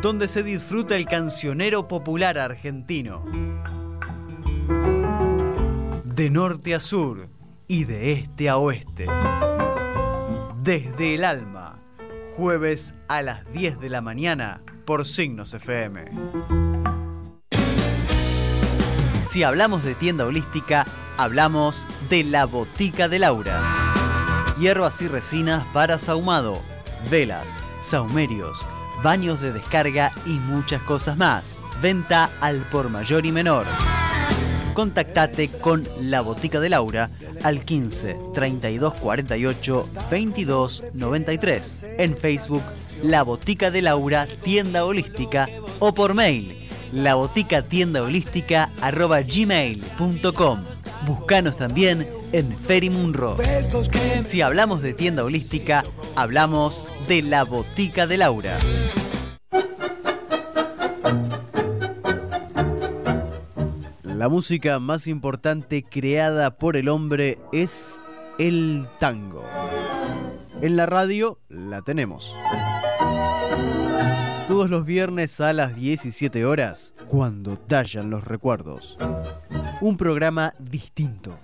donde se disfruta el cancionero popular argentino. De norte a sur y de este a oeste. Desde el alma, jueves a las 10 de la mañana por Signos FM. Si hablamos de tienda holística, hablamos de la Botica de Laura. Hierbas y resinas para sahumado, velas, saumerios, baños de descarga y muchas cosas más. Venta al por mayor y menor. Contactate con La Botica de Laura al 15 32 48 22 93. En Facebook, La Botica de Laura, tienda holística o por mail, la botica tienda holística arroba gmail.com. También en Ferimunro. Si hablamos de tienda holística, hablamos de La Botica de Laura. La música más importante creada por el hombre es el tango. En la radio la tenemos. Todos los viernes a las 17 horas, cuando tallan los recuerdos. Un programa distinto.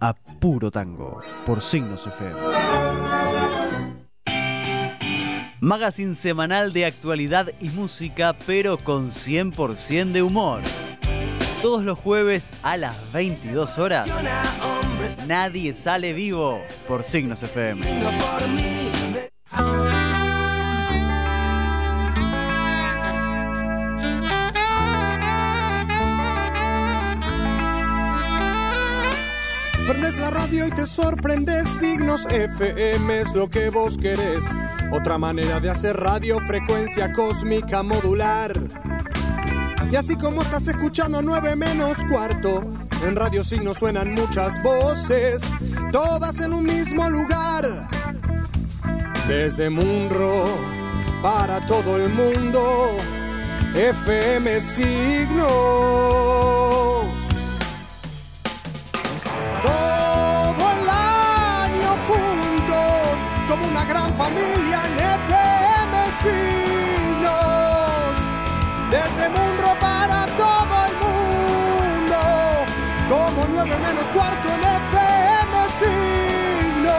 A puro tango, por Signos FM. Magazine semanal de actualidad y música, pero con 100% de humor. Todos los jueves a las 22 horas. Nadie sale vivo por Signos FM. Prendes la radio y te sorprendes, signos FM es lo que vos querés. Otra manera de hacer radio, frecuencia cósmica modular. Y así como estás escuchando 9 menos cuarto, en Radio Signos suenan muchas voces, todas en un mismo lugar. Desde Munro para todo el mundo, FM Signos. Como una gran familia en FM. Desde Munro para todo el mundo, como nueve menos cuarto en FM Signos.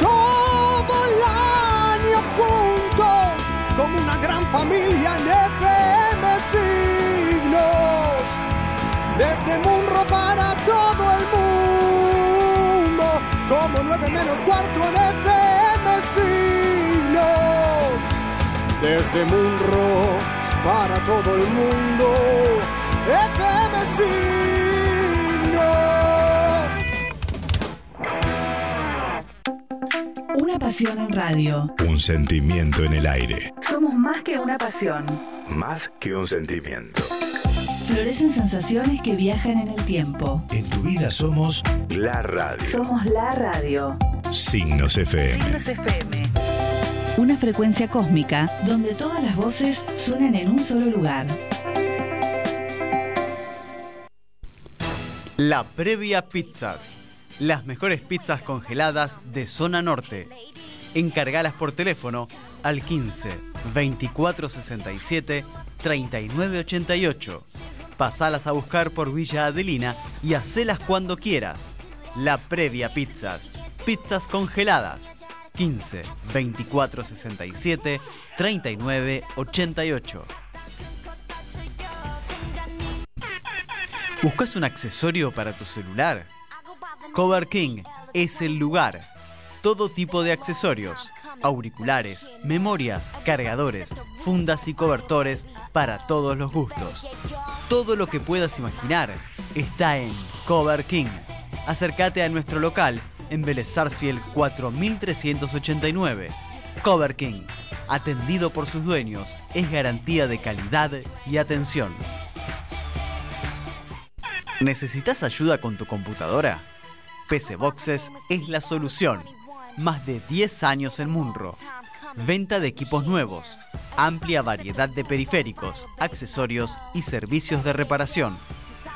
Todo el año juntos, como una gran familia en FM Signos. Desde Munro para todo el mundo, como nueve menos cuarto en FM Signos. Desde Munro para todo el mundo, FM Signos. Una pasión en radio. Un sentimiento en el aire. Somos más que una pasión. Más que un sentimiento. Florecen sensaciones que viajan en el tiempo. En tu vida somos la radio. Somos la radio. Signos FM. Signos FM. Una frecuencia cósmica donde todas las voces suenan en un solo lugar. La Previa Pizzas. Las mejores pizzas congeladas de zona norte. Encargalas por teléfono al 15 24 67 39 88. Pasalas a buscar por Villa Adelina y hacelas cuando quieras. La Previa Pizzas. Pizzas congeladas. 15 24 67 39 88. ¿Buscas un accesorio para tu celular? Cover King es el lugar. Todo tipo de accesorios, auriculares, memorias, cargadores, fundas y cobertores para todos los gustos. Todo lo que puedas imaginar está en Cover King. Acércate a nuestro local en Vélez Sarsfield 4389. Cover King, atendido por sus dueños, es garantía de calidad y atención. ¿Necesitas ayuda con tu computadora? PC Boxes es la solución. Más de 10 años en Munro. Venta de equipos nuevos. Amplia variedad de periféricos, accesorios y servicios de reparación.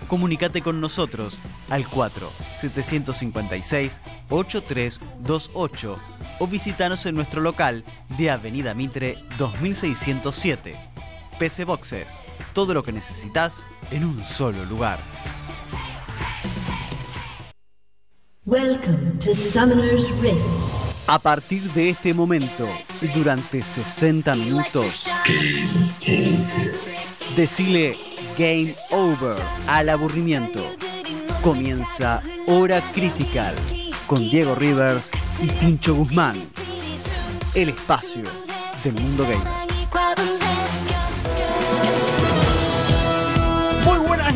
Comunícate con nosotros al 4 756 8328 o visitanos en nuestro local de Avenida Mitre 2607. PC Boxes, todo lo que necesitas en un solo lugar. Welcome to Summoner's Rift. A partir de este momento, durante 60 minutos, decile Game Over al aburrimiento. Comienza Hora Critical con Diego Rivers y Pincho Guzmán. El espacio del mundo gamer.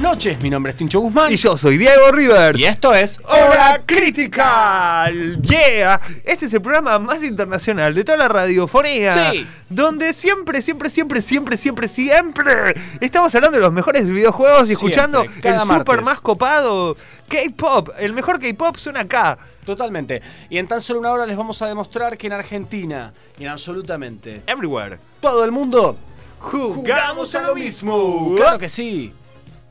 Noches, mi nombre es Tincho Guzmán. Y yo soy Diego Rivers. Y esto es Hora Critical. Yeah. Este es el programa más internacional de toda la radiofonía. Sí. Donde siempre, siempre, siempre, siempre, siempre, siempre estamos hablando de los mejores videojuegos y Siempre, escuchando el super más copado K-pop. El mejor K-pop suena acá. Totalmente. Y en tan solo una hora les vamos a demostrar que en Argentina, y en absolutamente Everywhere. todo el mundo, Jugamos a lo mismo. claro que sí.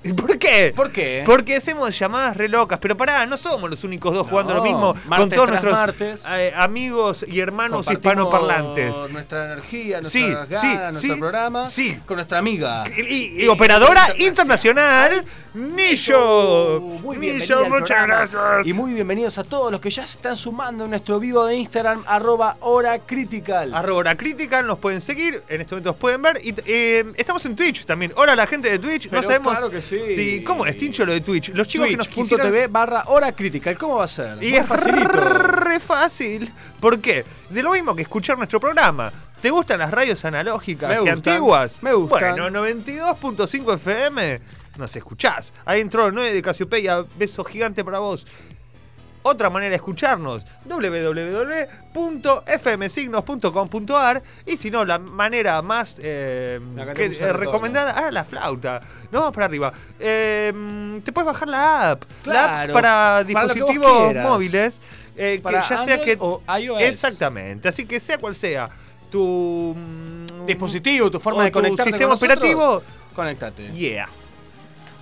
¿Y ¿Por qué? ¿Por qué? Porque hacemos llamadas re locas, pero pará, no somos los únicos dos jugando lo mismo con todos nuestros martes. eh, amigos y hermanos hispanoparlantes. Nuestra energía, nuestras Sí, ganas, sí, nuestro sí, programa sí. con nuestra amiga. Y, y- y operadora internacional, Nillo. Muy bien, Nillo, muchas gracias. Y muy bienvenidos a todos los que ya se están sumando en nuestro vivo de Instagram, arroba hora critical. Arroba Hora Critical, nos pueden seguir, en este momento nos pueden ver. Y eh, estamos en Twitch también. Hola la gente de Twitch. Pero no sabemos. claro que sí. si- ¿Cómo es, Tincho, lo de Twitch? Los chicos que nos quisieran. Twitch.tv barra hora critical. ¿Cómo va a ser? Y es facilito. re fácil. ¿Por qué? De lo mismo que escuchar nuestro programa. ¿Te gustan las radios analógicas Me y gustan, antiguas? me gustan. Bueno, 92.5 FM nos escuchás. Ahí entró el 9 de Casiopeia. Beso gigante para vos. Otra manera de escucharnos, www.fmsignos.com.ar y si no, la manera más eh, que- eh, recomendada, ah, la flauta. No, vamos para arriba. Eh, te puedes bajar la app. La app para dispositivos móviles. que Para ya sea que. o iOS. Exactamente. Así que sea cual sea tu. mm, Dispositivo, tu forma o de tu conectarte sistema con nosotros, operativo. Conectate. Yeah.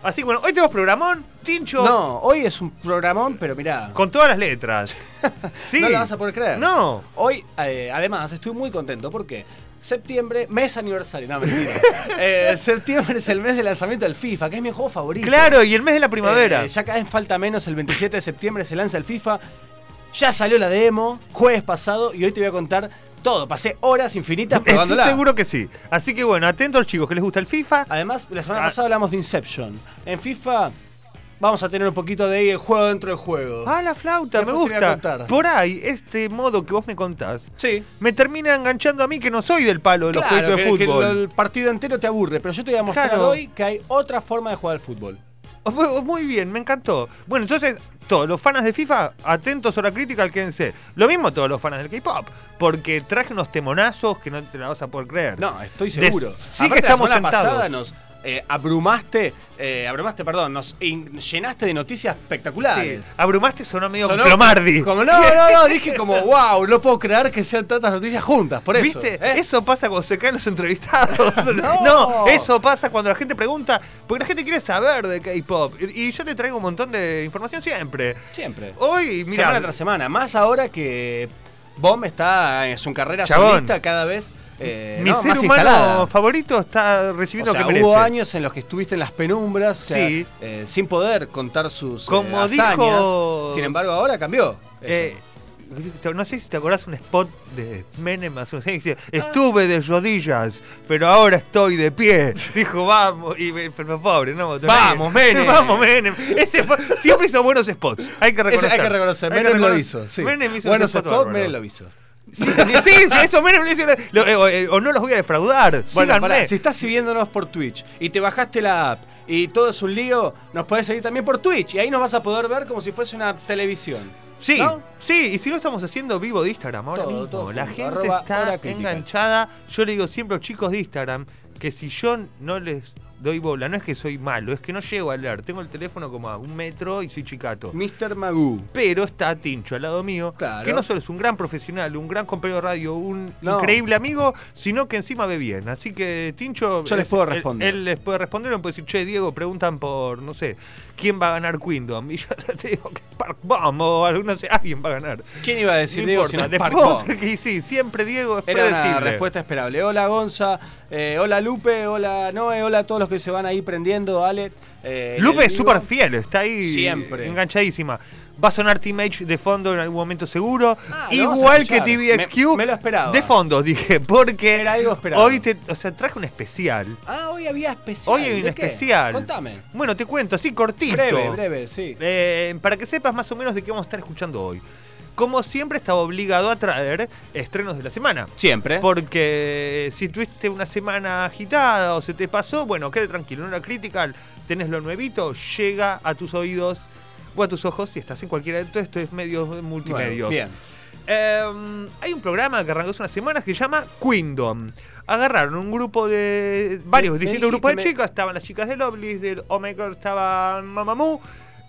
Así que bueno, hoy tenemos programón, Tincho. No, hoy es un programón, pero mirá. Con todas las letras. Sí. No la vas a poder creer. No. Hoy, eh, además, estoy muy contento porque septiembre, mes aniversario, no mentira. Eh, septiembre es el mes de lanzamiento del FIFA, que es mi juego favorito. Claro, y el mes de la primavera. Eh, ya cada vez falta menos, el 27 de septiembre se lanza el FIFA. Ya salió la demo, jueves pasado, y hoy te voy a contar todo. Pasé horas infinitas Estoy probándola. seguro que sí. Así que bueno, atentos chicos que les gusta el FIFA. Además, la semana Ah. pasada hablamos de Inception. En FIFA vamos a tener un poquito de ahí el juego dentro del juego. Ah, la flauta, me gusta. Por ahí, este modo que vos me contás, Sí. me termina enganchando a mí que no soy del palo de los jueguitos de que fútbol. el partido entero te aburre, pero yo te voy a mostrar Claro. hoy que hay otra forma de jugar al fútbol. Oh, Muy bien, me encantó. Bueno, entonces, todos los fans de FIFA, atentos a la crítica, quédense. Lo mismo todos los fans del K-pop, porque traje unos temonazos que no te la vas a poder creer. No, estoy De- seguro. sí Aparte, que estamos la semana sentados. pasada nos eh, abrumaste, eh, abrumaste, perdón, nos in- llenaste de noticias espectaculares. Sí, abrumaste sonó medio Sonó plomardi. Como no, no, no, dije como, wow, no puedo creer que sean tantas noticias juntas, por eso. ¿Viste? ¿eh? Eso pasa cuando se caen los entrevistados. No. no. eso pasa cuando la gente pregunta, porque la gente quiere saber de K-pop. Y y yo te traigo un montón de información siempre. Siempre. Hoy, mira, semana tras semana. Más ahora que Bomb está en su carrera Chabón. solista cada vez eh, mi ¿no? ser humano instalada. favorito está O recibiendo sea, lo que merece. hubo años en los que estuviste en las penumbras, o sea, Sí. eh, sin poder contar sus eh, Como hazañas. dijo- Sin embargo, ahora cambió. no sé si te acordás un spot de Menem hace unos años que decía, estuve de rodillas, pero ahora estoy de pie. Dijo, vamos, y pero pobre, no. Vamos, Menem. Vamos, Menem. Ese siempre hizo buenos spots. Hay que reconocer. hay que reconocer, Hay que Menem lo reconocer. hizo. Sí. Menem hizo Buenos spots. Menem lo hizo. Sí, sí, eso lo- eh, o, eh, o no los voy a defraudar. Bueno, pará, si estás siguiéndonos por Twitch y te bajaste la app y todo es un lío, nos podés seguir también por Twitch y ahí nos vas a poder ver como si fuese una televisión. Sí, ¿No? sí, y si no estamos haciendo vivo de Instagram ahora Todo, mismo, todo la junto, gente está enganchada. Yo le digo siempre a los chicos de Instagram que si yo no les doy bola. No es que soy malo, es que no llego a leer. Tengo el teléfono como a un metro y soy chicato. Mr. Magoo. Pero está Tincho al lado mío, Claro. que no solo es un gran profesional, un gran compañero de radio, un No. increíble amigo, sino que encima ve bien. Así que Tincho. Yo les es- puedo responder. Él, les puede responder, me puede decir, che, Diego, preguntan por, no sé, quién va a ganar Queendom. Y yo te digo que Park Bomb o algo, no sé, alguien va a ganar. ¿Quién iba a decir no Diego importa. si no es Después Park vamos a Bo? hacer que sí, siempre Diego es Era una predecible. respuesta esperable. Hola Gonza, eh, hola Lupe, hola Noé, hola a todos los que se van ahí prendiendo, Ale. eh, Lupe es súper fiel, está ahí Siempre. enganchadísima. Va a sonar Team H de fondo en algún momento seguro. Ah, Igual que. TVXQ. Me- me lo esperaba. De fondo, dije, porque Era algo esperado. hoy te, o sea, traje un especial. Ah, hoy había especial. Hoy hay un especial. Contame. Bueno, te cuento, así cortito. Breve, breve, sí. Eh, para que sepas más o menos de qué vamos a estar escuchando hoy. Como siempre, estaba obligado a traer estrenos de la semana. Siempre. Porque si tuviste una semana agitada o se te pasó, bueno, quede tranquilo. En una critical tenés lo nuevito, llega a tus oídos o a tus ojos si estás en cualquiera de todos estos medios multimedios. Bueno, bien. Eh, hay un programa que arrancó hace unas semanas que se llama Queendom. Agarraron un grupo de. varios Me- me distintos grupos de chicas. Estaban las chicas de Lovelace, del Omega estaba Mamamoo.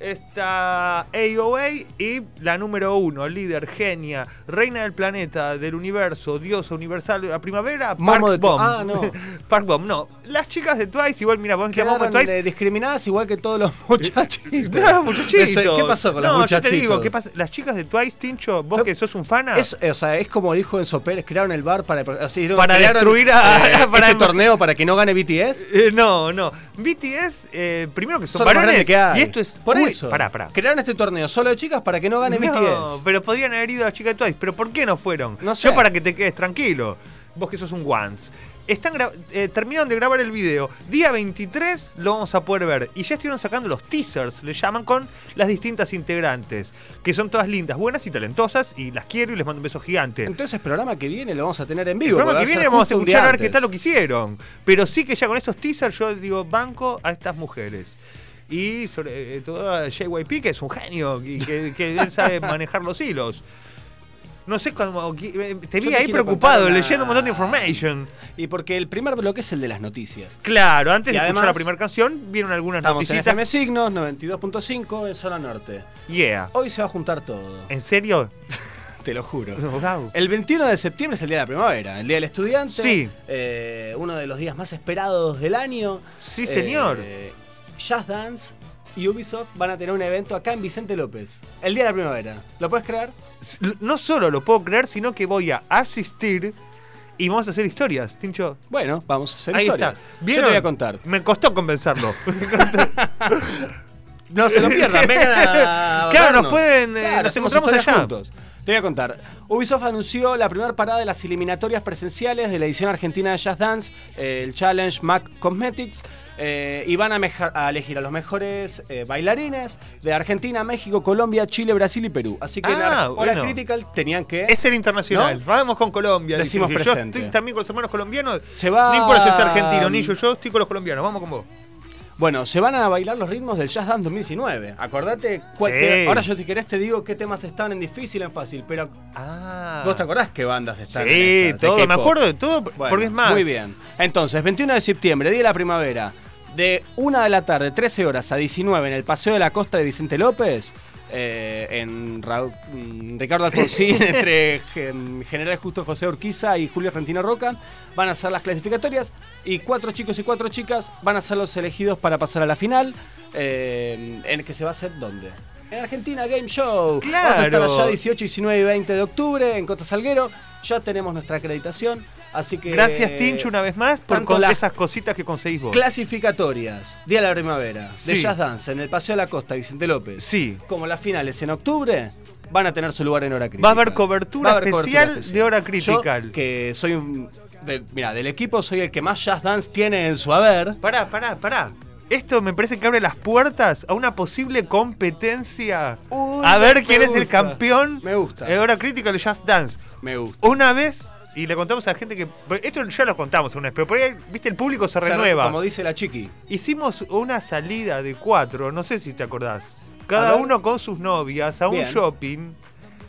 Está AOA y la número uno, líder, genia, reina del planeta, del universo, diosa universal de la primavera, Park Momo de- Bomb. ah, no. Park Bomb, no. Las chicas de Twice, igual, mira, vos llamamos Twice. eh, discriminadas igual que todos los muchachitos. Claro, muchachitos. ¿Qué pasó con los no, muchachitos? yo te digo, ¿qué pasa? Las chicas de Twice, Tincho, vos Pero- que sos un fana. Es, o sea, es como dijo Enzo Pérez, crearon el bar para, así, ¿no? Para Crearon, destruir a- eh, para- este torneo para que no gane BTS. Eh, no, no. BTS, eh, primero que son, Son los varones. que. Y esto es. Por eso. Pará, pará. Crearon este torneo solo de chicas para que no gane No, BTS. pero podrían haber ido a de Twice. ¿Pero por qué no fueron? No sé. Yo para que te quedes tranquilo. Vos que sos un once. Están eh, terminaron de grabar el video. Día 23 lo vamos a poder ver. Y ya estuvieron sacando los teasers, le llaman, con las distintas integrantes. Que son todas lindas, buenas y talentosas. Y las quiero y les mando un beso gigante. Entonces el programa que viene lo vamos a tener en El vivo. programa porque que viene vamos a escuchar a ver qué tal lo que hicieron. Pero sí que ya con estos teasers yo digo banco a estas mujeres. Y sobre eh, todo a JYP, que es un genio y que, que él sabe manejar los hilos. No sé cuando. eh, Te vi te ahí preocupado, una- leyendo un montón de information. Y porque el primer bloque es el de las noticias. Claro, antes Y de escuchar además- la primera canción, vieron algunas Estamos en noticias. FM Signos, 92.5 en zona norte. Yeah. Hoy se va a juntar todo. ¿En serio? Te lo juro. Wow. El 21 de septiembre es el día de la primavera, el día del estudiante. Sí. eh, uno de los días más esperados del año. Sí, señor. Eh, Jazz Dance y Ubisoft van a tener un evento acá en Vicente López. El día de la primavera. ¿Lo puedes creer? No solo lo puedo creer, sino que voy a asistir y vamos a hacer historias, Tincho. Bueno, vamos a hacer Ahí historias. está. Yo ¿Vieron? te voy a contar. Me costó convencerlo. No se lo pierdan, vengan a. Claro, vernos. nos pueden, eh, nos encontramos allá. juntos. Te voy a contar. Ubisoft anunció la primera parada de las eliminatorias presenciales de la edición argentina de Jazz Dance, eh, el Challenge Mac Cosmetics, eh, y van a, elegir a los mejores eh, bailarines de Argentina, México, Colombia, Chile, Brasil y Perú. Así que en Ah, Hora bueno. Critical tenían que. Es el internacional. ¿No? Vamos con Colombia. Decimos dice. Yo presente. estoy también con los hermanos colombianos. Se va- No importa si yo soy argentino, ni yo, yo estoy con los colombianos. Vamos con vos. Bueno, se van a bailar los ritmos del Jazz Dance 2019. Acordate. cuál- Sí. te- ahora yo, si querés, te digo qué temas están en difícil, en fácil. Pero Ah. ¿Vos te acordás qué bandas están en Sí, esta? De todo. Me acuerdo de todo Bueno, porque es más. Muy bien. Entonces, 21 de septiembre, día de la primavera, de 1 de la tarde, 13 horas a 19 en el Paseo de la Costa de Vicente López, eh, en Ra- mm, Ricardo Alfonsín, entre Gen- General Justo José Urquiza y Julio Argentino Roca, van a ser las clasificatorias y cuatro chicos y cuatro chicas van a ser los elegidos para pasar a la final, eh, en el que se va a hacer ¿dónde? En Argentina Game Show. Vamos a estar Claro. allá 18, 19 y 20 de octubre en Costa Salguero. Ya tenemos nuestra acreditación. Así que. Gracias, Tincho, una vez más por con esas cositas que conseguís vos. Clasificatorias. Día de la primavera. De Sí. Jazz Dance en el Paseo de la Costa, Vicente López. Sí. Como las finales en octubre. Van a tener su lugar en hora crítica. Va a haber cobertura a haber especial de Hora Critical. Yo, que soy un. de- mira, del equipo soy el que más Jazz Dance tiene en su haber. Pará, pará, pará. Esto me parece que abre las puertas a una posible competencia. Uy, a ver quién es el campeón Me gusta. de Hora Critical de Just Dance. Me gusta. Una vez, y le contamos a la gente que. Esto ya lo contamos una vez, pero por ahí, viste, el público se O sea, renueva. Como dice la chiqui. Hicimos una salida de cuatro, no sé si te acordás. Cada uno con sus novias a un shopping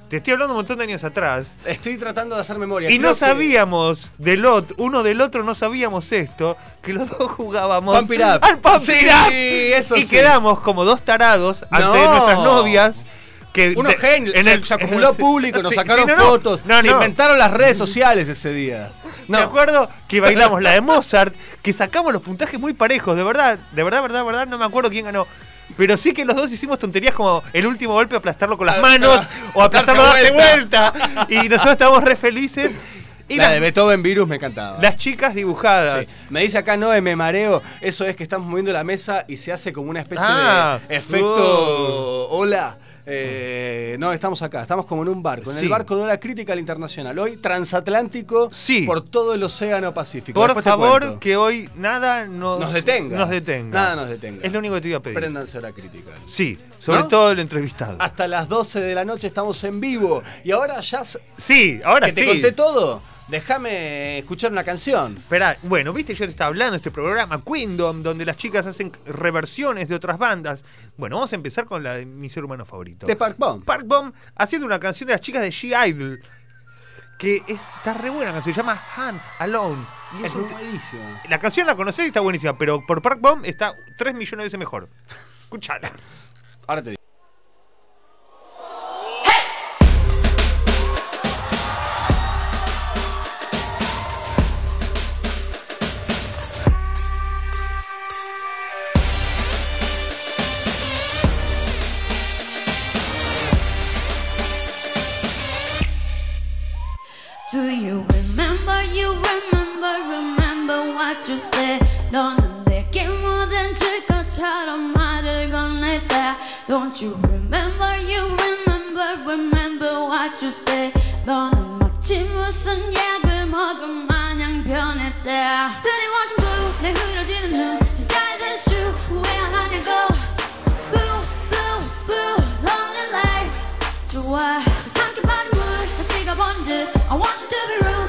Te estoy hablando un montón de años atrás. Estoy tratando de hacer memoria. Y Creo no que- sabíamos del otro, uno del otro no sabíamos esto, que los dos jugábamos Pump It Up. al Pump Sí, It Up. eso y sí. quedamos como dos tarados ante No. nuestras novias. Que Unos de- genios, en se, el- se acumuló público, nos sí, sacaron sí, no, no. fotos, No, se no. inventaron las redes sociales ese día. Me acuerdo que bailamos la de Mozart, que sacamos los puntajes muy parejos, de verdad, de verdad, verdad, verdad, no me acuerdo quién ganó. Pero sí que los dos hicimos tonterías como el último golpe aplastarlo con las Ah, manos ah, o aplastarlo darse vuelta. Y nosotros estábamos re felices. Y la de Beethoven Virus me encantaba. las chicas dibujadas. Sí. Me dice acá Noé, me mareo. Eso es que estamos moviendo la mesa y se hace como una especie Ah, de efecto. Hola. Eh, no, estamos acá, estamos como en un barco, en Sí. el barco de la crítica al internacional. Hoy transatlántico Sí. por todo el océano Pacífico. Por Después favor, que hoy nada nos, nos detenga. Nos detenga. Nada nos detenga. Es lo único que te iba a pedir. Préndanse a la crítica. Sí, sobre ¿No? todo el entrevistado. Hasta las 12 de la noche estamos en vivo. Y ahora ya Sí, ahora que sí. te conté todo, déjame escuchar una canción. Esperá, bueno, viste, yo te estaba hablando de este programa, Queendom, donde las chicas hacen reversiones de otras bandas. Bueno, vamos a empezar con la de mi ser humano favorito. De Park Bomb. Park Bomb haciendo una canción de las chicas de She-Idol. Que es- está re buena canción, se llama Han Alone. Y es Es buenísimo. la canción la conocés y está buenísima, pero por Park Bomb está 3 millones de veces mejor. Escuchala. Ahora te digo. You remember, you remember, remember what you said 너는 마치 무슨 약을 먹은 마냥 변했다 드리워진 blue 내 흐려지는 눈 진짜 is true 후회 안 하냐고 Boo, boo, boo, lonely light 좋아 삼켜버린 물 다시 가본 듯 I want you to be rude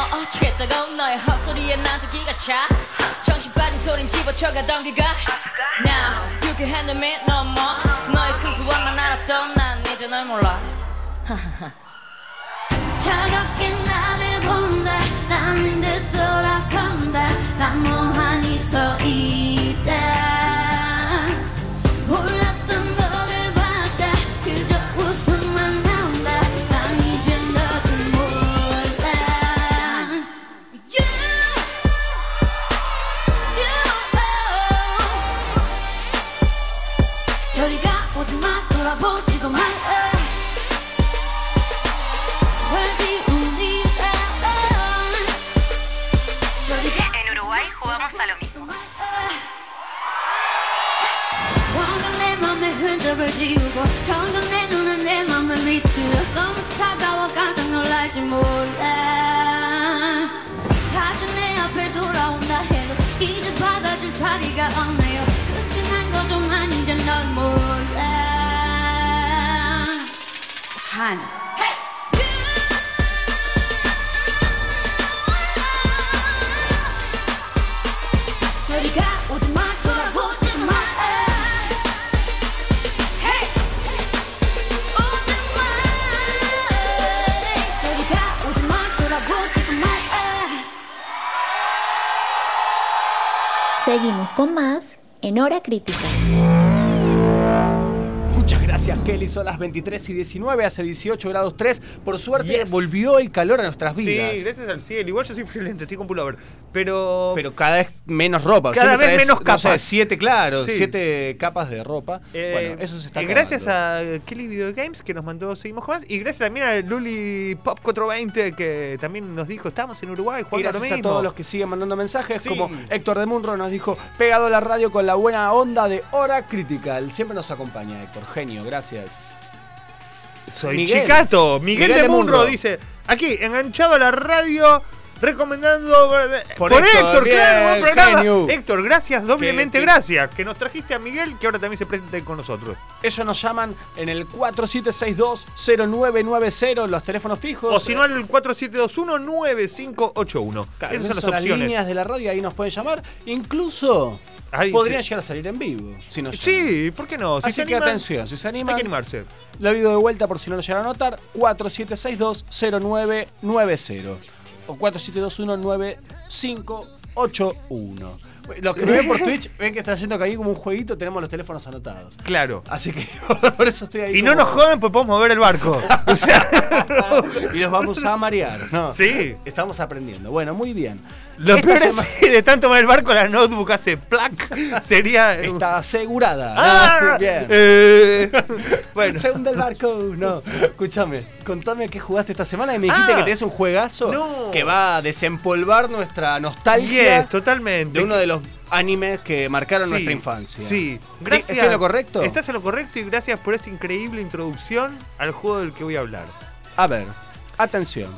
와뭐 어쩌겠다고 너의 헛소리에 나도 기가 차. 정신 빠진 소린 집어쳐가던 귀가. Now me no more. 너의 수수함만 알았던 난 이제 널 몰라. 차갑게 나를 본다. 남인 듯 돌아선다. 난 멍하니 서있 의미가 없나요. 끝이 난 거 좀 아닌데 넌 몰라. 한. Seguimos con más en Hora Crítica. Muchas gracias, Kelly. Son las 23 y 19, hace 18 grados 3. Por suerte, Yes. volvió el calor a nuestras Sí, vidas. gracias al cielo. Igual yo soy friolento, estoy con pullover. Pero. Pero cada vez menos ropa. Cada Siempre vez traes, menos no sé, capas. siete, claro, Sí. siete capas de ropa. Eh, bueno, eso se está eh, acabando. Gracias a Kelly Video Games que nos mandó Seguimos con más. Y gracias también a Luli Pop 420 que también nos dijo: Estamos en Uruguay Y jugando a lo gracias a todos los que siguen mandando mensajes, Sí. como Héctor de Munro nos dijo, pegado a la radio con la buena onda de Hora Critical. Siempre nos acompaña, Héctor. Genio, gracias. Soy Miguel. Chicato. Miguel, Miguel de Munro Munro. dice: Aquí, enganchado a la radio. Recomendando Por por, Héctor, Héctor, bien, claro, buen programa. genio. Héctor, gracias, doblemente que- gracias. Que nos trajiste a Miguel, que ahora también se presente con nosotros. Ellos nos llaman en el 4762-0990, los teléfonos fijos. O si no, al 4721-9581. Claro, Esas son las son las opciones. líneas de la radio, ahí nos pueden llamar. Incluso Ahí podrían llegar a salir en vivo. Si nos llaman. Sí, ¿por qué no? Si Así se que animan, atención, si se Hay animan, que animarse. la video de vuelta por si no lo llegan a notar, 4762-0990 o 4721-9581. Los que me ven por Twitch ven que está haciendo que ahí como un jueguito tenemos los teléfonos anotados. Claro. Así que por eso estoy ahí. Y no nos joden, pues podemos mover el barco. O sea, y los vamos a marear. No. Sí. Estamos aprendiendo. Bueno, muy bien. Lo Esta peor es semana que de tanto mover el barco, la notebook hace plac. Sería. está asegurada. Ah, bien. eh, bueno. Se hunde el barco. No, escúchame. Contame qué jugaste esta semana y me dijiste Ah. que tenés un juegazo No. que va a desempolvar nuestra nostalgia Yes, totalmente. de uno de los animes que marcaron Sí, nuestra infancia. Sí, gracias. ¿Estoy en lo correcto? Estás en lo correcto y gracias por esta increíble introducción al juego del que voy a hablar. A ver, atención.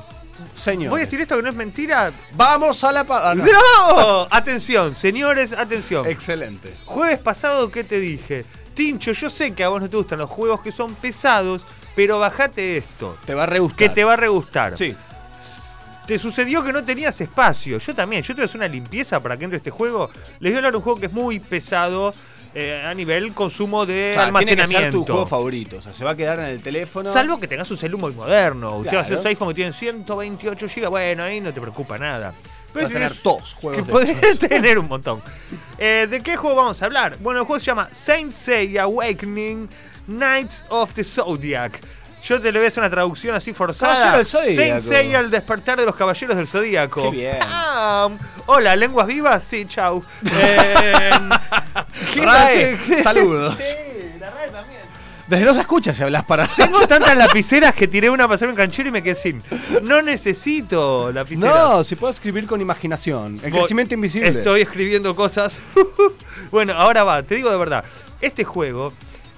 Señor. Voy a decir esto que no es mentira. Vamos a la ah, no. ¡No! Atención, señores, atención. Excelente. Jueves pasado, ¿qué te dije? Tincho, yo sé que a vos no te gustan los juegos que son pesados, pero bajate esto, Te va a re gustar. que te va a re gustar. Sí. Te sucedió que no tenías espacio. Yo también. Yo te voy a hacer una limpieza para que entre este juego. Les voy a hablar de un juego que es muy pesado eh, a nivel consumo de O sea, tiene que ser almacenamiento. tu juego favorito. O sea, se va a quedar en el teléfono. Salvo que tengas un celular muy moderno. Usted Claro. esos iPhone que tienen 128 GB. Bueno, ahí no te preocupa nada. A si tener dos juegos Que podés tener un montón. Eh, ¿De qué juego vamos a hablar? Bueno, el juego se llama Saint Seiya Awakening Knights of the Zodiac. Yo te le voy a hacer una traducción así forzada. Saint Seiya, el despertar de los caballeros del Zodíaco. Qué bien. Ah, hola, ¿lenguas vivas? Sí, chau. Eh, ¿qué- Rae, qué- qué- saludos. Sí, la Rae también. Desde no se escucha si hablas para. Tengo tantas lapiceras que tiré una para hacer un canchero y me quedé sin. No necesito lapiceras. No, si puedo escribir con imaginación. El Voy- crecimiento invisible. Estoy escribiendo cosas. bueno, ahora va, te digo de verdad. Este juego,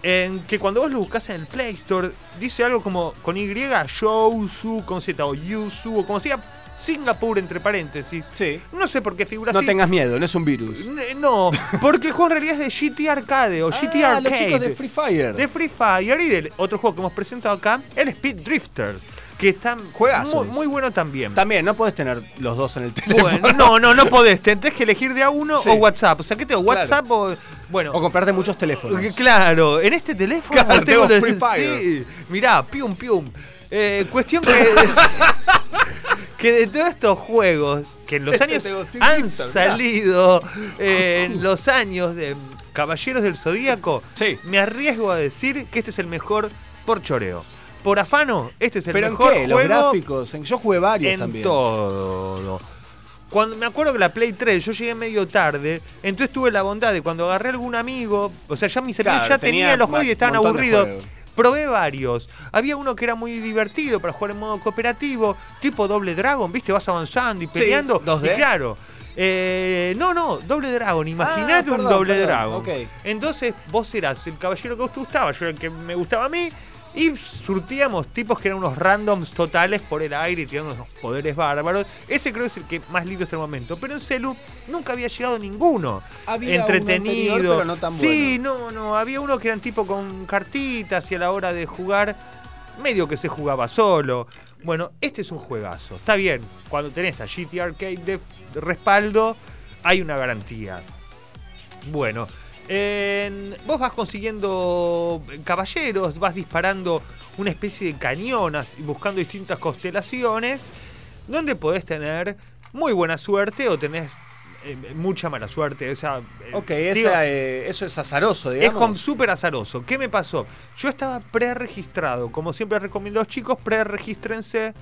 en que cuando vos lo buscas en el Play Store, dice algo como con Y, Yousu, con Z, o Yusu, o como sea, Singapur entre paréntesis. Sí. No sé por qué figura No así. tengas miedo, no es un virus. No, porque el juego en realidad es de GT Arcade o GT Ah, Arcade. los chicos de Free Fire. De Free Fire y del otro juego que hemos presentado acá, el Speed Drifters, que está Juegazos. muy, muy bueno también. También, no puedes tener los dos en el teléfono. Bueno, no, no, no podés. Tenés que elegir de a uno Sí. o WhatsApp. O sea, ¿qué tengo? ¿WhatsApp o.? Bueno. O comprarte muchos teléfonos. que Claro, en este teléfono Claro, tengo de- Free Fire. Sí, mirá, pium, pium. Eh, cuestión que. que de todos estos juegos que en los Este años tengo han salido eh, en los años de Caballeros del Zodíaco, Sí. me arriesgo a decir que este es el mejor por choreo. Por afano, este es el ¿Pero en mejor qué? Los juego gráficos. En- Yo jugué varios en también. todo. Cuando me acuerdo que la Play 3 yo llegué medio tarde, entonces tuve la bondad de cuando agarré a algún amigo, o sea, ya mi celular Claro, ya tenía, tenía los juegos y estaban aburridos. Probé varios. Había uno que era muy divertido para jugar en modo cooperativo, tipo Doble Dragon, ¿viste? Vas avanzando y peleando. 2D. Y claro. eh, no, no, Doble Dragon, imagínate Ah, un Doble Dragon. ok. Entonces vos eras el caballero que vos te gustaba, yo era el que me gustaba a mí. Y surtíamos tipos que eran unos randoms totales por el aire y tirando unos poderes bárbaros. Ese creo que es el que más lindo hasta el momento. Pero en Celu nunca había llegado ninguno. Había uno Entretenido. anterior, pero no tan sí, no, no. Había uno que eran tipo con cartitas y a la hora de jugar, medio que se jugaba solo. Bueno, este es un juegazo. Está bien, cuando tenés a GT Arcade de de respaldo, hay una garantía. Bueno, vos vas consiguiendo caballeros, vas disparando una especie de cañonas y buscando distintas constelaciones, donde podés tener muy buena suerte o tenés eh, mucha mala suerte. O sea, eh, Ok, digo, esa, eh, eso es azaroso, es digamos. con súper azaroso. ¿Qué me pasó? Yo estaba pre-registrado. Como siempre recomiendo a los chicos, pre-regístrense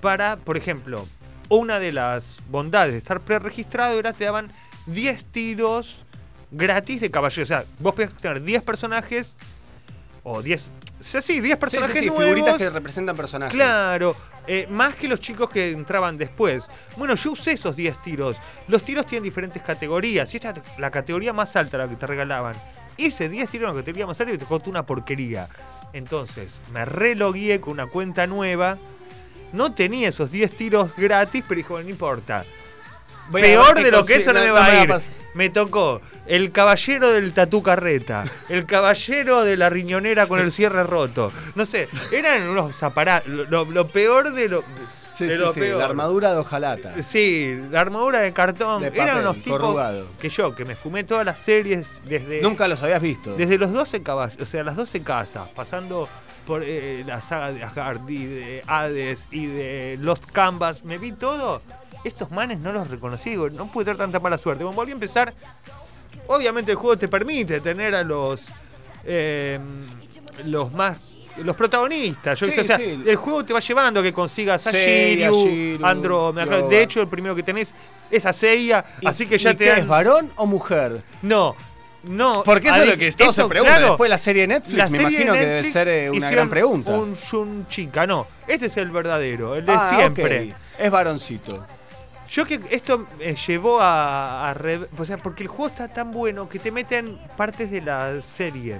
para, por ejemplo, una de las bondades de estar pre-registrado era te daban 10 tiros gratis de caballero. O sea, vos podías tener 10 personajes o 10... O sea, sí, 10 Sí, sí, personajes sí, nuevos. figuritas que representan personajes. Claro, eh, más que los chicos que entraban después. Bueno, yo usé esos 10 tiros. Los tiros tienen diferentes categorías. Y esta es la categoría más alta la que te regalaban. Hice 10 tiros en la categoría más alta y te costó una porquería. Entonces, me relogué con una cuenta nueva. No tenía esos 10 tiros gratis, pero dijo, no importa. Voy Peor de lo que eso no, no- me no va a ir. Me tocó el caballero del tatú carreta, el caballero de la riñonera con el cierre roto. No sé, eran unos aparatos. Lo, lo peor de lo, Sí, de sí, lo sí, peor. la armadura de hojalata. Sí, la armadura de cartón. De eran unos tipos corrugado. que yo, que me fumé todas las series desde. Nunca los habías visto. Desde los 12 caballos, o sea, las 12 casas, pasando por eh, la saga de Asgard y de Hades y de Lost Canvas, me vi todo. Estos manes no los reconocí, digo, no pude tener tanta mala suerte. Bueno, volví a empezar. Obviamente el juego te permite tener a los eh, los más los protagonistas. Yo Sí, qué sé, o sea, sí. el juego te va llevando a que consigas a Shiryu, a Shiryu, Andrómeda. Yoga. De hecho, el primero que tenés es a Seiya, ¿Y- así que ya y te dan- es, varón o mujer? No, no. Porque eso es lo que todos se eso, preguntan. claro, Después la serie de Netflix, la me serie imagino que debe Netflix ser eh, una gran pregunta. Un Shun chica, no. Este es el verdadero, el de Ah, siempre. Es varoncito. Yo que esto me llevó a, a re- o sea, porque el juego está tan bueno que te meten partes de la serie.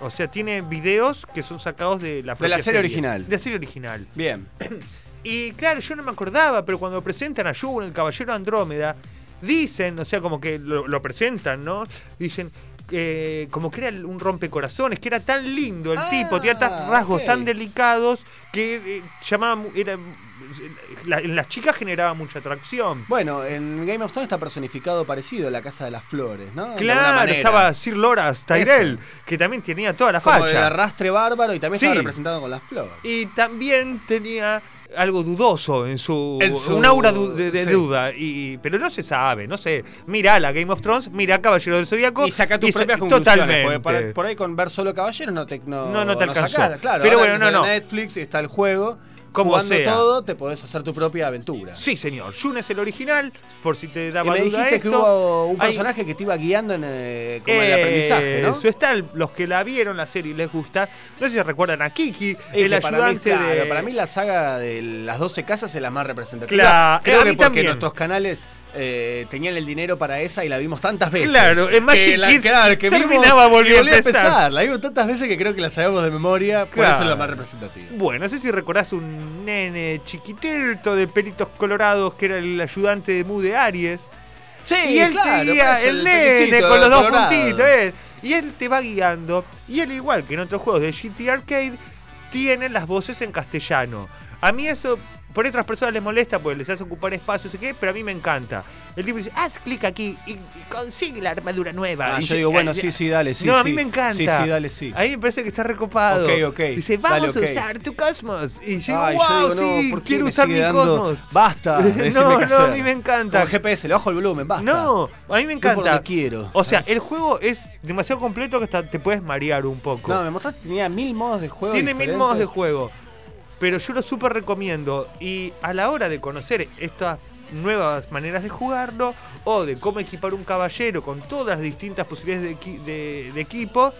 O sea, tiene videos que son sacados de la propia la serie original. De la serie original. Bien. Y claro, yo no me acordaba, pero cuando presentan a Jun, el caballero Andrómeda, dicen, o sea, como que lo, lo presentan, ¿no? Dicen eh, como que era un rompecorazones, que era tan lindo el Ah, tipo, tenía tan- rasgos ok. tan delicados que eh, llamaba, era, la- en las chicas generaba mucha atracción. Bueno, en Game of Thrones está personificado parecido a la Casa de las Flores, ¿no? Claro, estaba Sir Loras Tyrell, Eso. que también tenía toda la Como el arrastre bárbaro y también Sí. estaba representado con las flores. Y también tenía algo dudoso en su, En su- un aura du- de, de sí. duda y pero no se sabe no sé mira la Game of Thrones mira Caballero del Zodíaco Y saca tus sa- propias conclusiones. totalmente por, por ahí con ver solo caballeros no te, no, No, no te alcanzó. sacás, claro, Pero bueno, no, no. Netflix está el juego. Como sea. todo, te podés hacer tu propia aventura. sí señor Jun es el original por si te Y daba me duda dijiste esto que hubo un Hay- personaje que te iba guiando en, eh, como el aprendizaje, ¿no? Eso está, los que la vieron la serie y les gusta. No sé si recuerdan a Kiki, Es el que para mí, ayudante claro, de. para mí la saga de las 12 casas es la más representativa. Claro, Creo a que porque también. nuestros canales eh, tenían el dinero para esa y la vimos tantas veces. Claro, en Magic que la, Kids claro, que terminaba volviendo a empezar. La vimos tantas veces que creo que la sabemos de memoria, por Claro. eso es la más representativa. Bueno, no sé si recordás un nene chiquitito de pelitos colorados que era el ayudante de Mu de Aries. Sí, y él claro, te guía, por eso, el, el nene con los dos colorado. puntitos, ¿eh? Y él te va guiando. Y él, igual que en otros juegos de GT Arcade, tiene las voces en castellano. A mí eso, por otras personas les molesta porque les hace ocupar espacio, no sé qué, pero a mí me encanta. El tipo dice, haz clic aquí y, y consigue la armadura nueva. Ah, Y yo digo, bueno, sí, sí, dale, sí. no, a mí me encanta. Sí, sí, dale, sí. A mí me parece que está recopado. Ok, ok. Dice, Dale, vamos a usar tu cosmos. Y yo digo, wow, yo digo, no, sí, ¿por qué quiero usar mi cosmos. Basta, no, no, a mí me encanta. Como GPS, le bajo el volumen, basta. No, a mí me encanta. por donde quiero. O sea, el juego es demasiado completo que hasta te puedes marear un poco. No, me mostraste que tenía mil modos de juego. Tiene mil modos de juego. Pero yo lo súper recomiendo. Y a la hora de conocer estas nuevas maneras de jugarlo, o de cómo equipar un caballero con todas las distintas posibilidades de, equi- de- de equipo,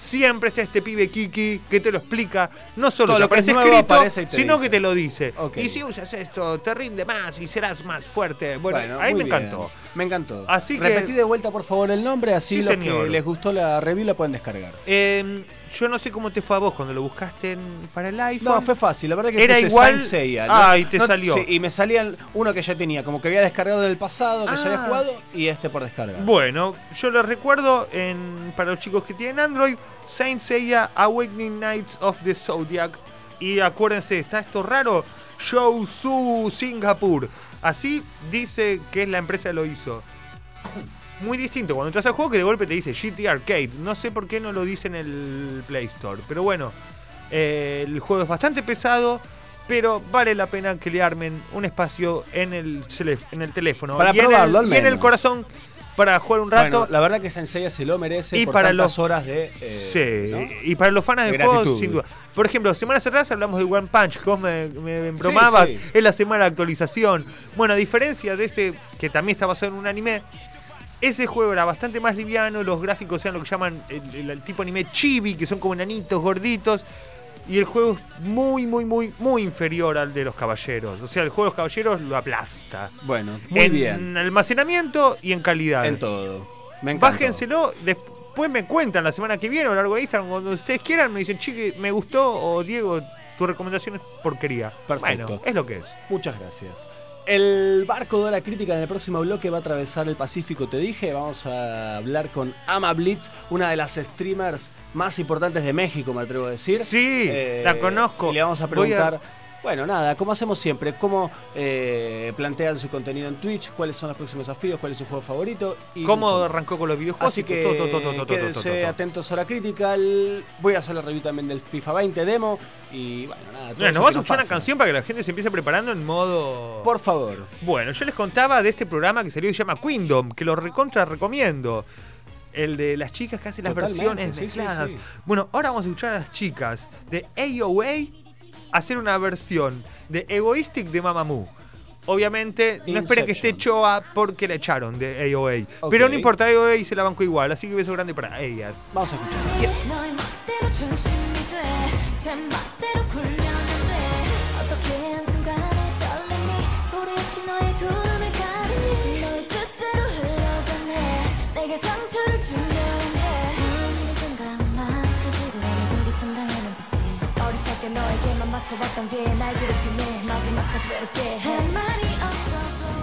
siempre está este pibe Kiki que te lo explica. No solo Todo te lo que es aparece nuevo escrito, aparece sino dice. que te lo dice. Y si usas esto, te rinde más y serás más fuerte. Bueno, Bueno, a mí muy me bien. encantó. Me encantó. Así que- Repetí de vuelta, por favor, el nombre, así Sí, los señor. que les gustó la review la pueden descargar. Eh, yo no sé cómo te fue a vos cuando lo buscaste en- para el iPhone. No, fue fácil, la verdad que Era puse igual- Seiya, Ah, y te salió. sí, y me salían uno que ya tenía, como que había descargado en el pasado, que ya había Ah. jugado, y este por descargar. Bueno, yo lo recuerdo en, para los chicos que tienen Android, Saint Seiya Awakening Knights of the Zodiac. Y acuérdense, está esto raro, Shousu Singapur. Así dice que es la empresa que lo hizo. Muy distinto cuando entras al juego que de golpe te dice GT Arcade. No sé por qué no lo dice en el Play Store. Pero bueno, eh, el juego es bastante pesado. pero vale la pena que le armen un espacio en el, en el teléfono Para y, en probarlo, el, al y en el menos. corazón para jugar un rato. Bueno, la verdad que Senseiya se lo merece Y por para tantas los- horas de. eh, sí, ¿no? y para los fans De juego, sin duda. Por ejemplo, semanas atrás hablamos de One Punch, que vos me, me Sí, sí. es la semana de actualización. Bueno, a diferencia de ese, que también está basado en un anime, ese juego era bastante más liviano, los gráficos eran lo que llaman el, el- el tipo anime chibi, que son como enanitos, gorditos. Y el juego es muy, muy, muy, muy inferior al de los caballeros. O sea, el juego de los caballeros lo aplasta. Bueno, muy en bien. almacenamiento y en calidad. En todo. Me. Bájenselo, después me cuentan la semana que viene o a lo largo de Instagram, cuando ustedes quieran, me dicen, chique, me gustó, o Diego, tu recomendación es porquería. Perfecto. Bueno, es lo que es. Muchas gracias. El barco de la crítica en el próximo bloque va a atravesar el Pacífico, te dije. Vamos a hablar con Ama Blitz, una de las streamers más importantes de México, me atrevo a decir. Sí, la conozco. Y le vamos a- preguntar, bueno, nada, como hacemos siempre, cómo eh, plantean su contenido en Twitch, cuáles son los próximos desafíos, cuál es su juego favorito. Y ¿Cómo mucho arrancó con los videojuegos? Así que todo, todo, todo, quédense atentos a la crítica. el- Voy a hacer la review también del FIFA 20 demo. Y bueno, nada. todo Bueno, nos que a escuchar una canción para que la gente se empiece preparando en modo. Por favor. Bueno, yo les contaba de este programa que salió que se llama Queendom, que lo recontra recomiendo. El de las chicas que hacen las Totalmente, versiones sí, sí, mezcladas. sí. Bueno, ahora vamos a escuchar a las chicas de AOA hacer una versión de Egoistic de Mamamoo. Obviamente, no esperen que esté. Choa porque la echaron de AOA. Pero no importa, AOA se la banco igual, así que beso grande para ellas. Vamos a escuchar. 너 어리석게 너에게만 맞춰봤던 게 날 괴롭히네 마지막까지 외롭게 할 말이 없어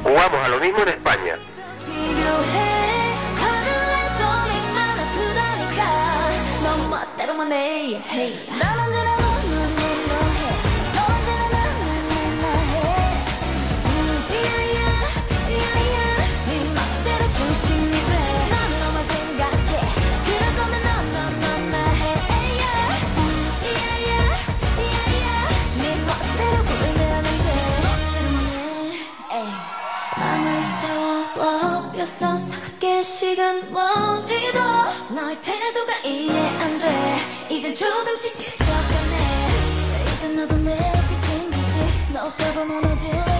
Jugamos a lo mismo en España. 필요해 하늘에도 맹만 아프다니까 너 멋대로만 해 hey. 난 언제나 식은 머리도. 너의 태도가 이해 안 돼. 이제 조금씩 지쳐가네. 이제 너도 내 옆에 챙기지. 너 없다고 무너질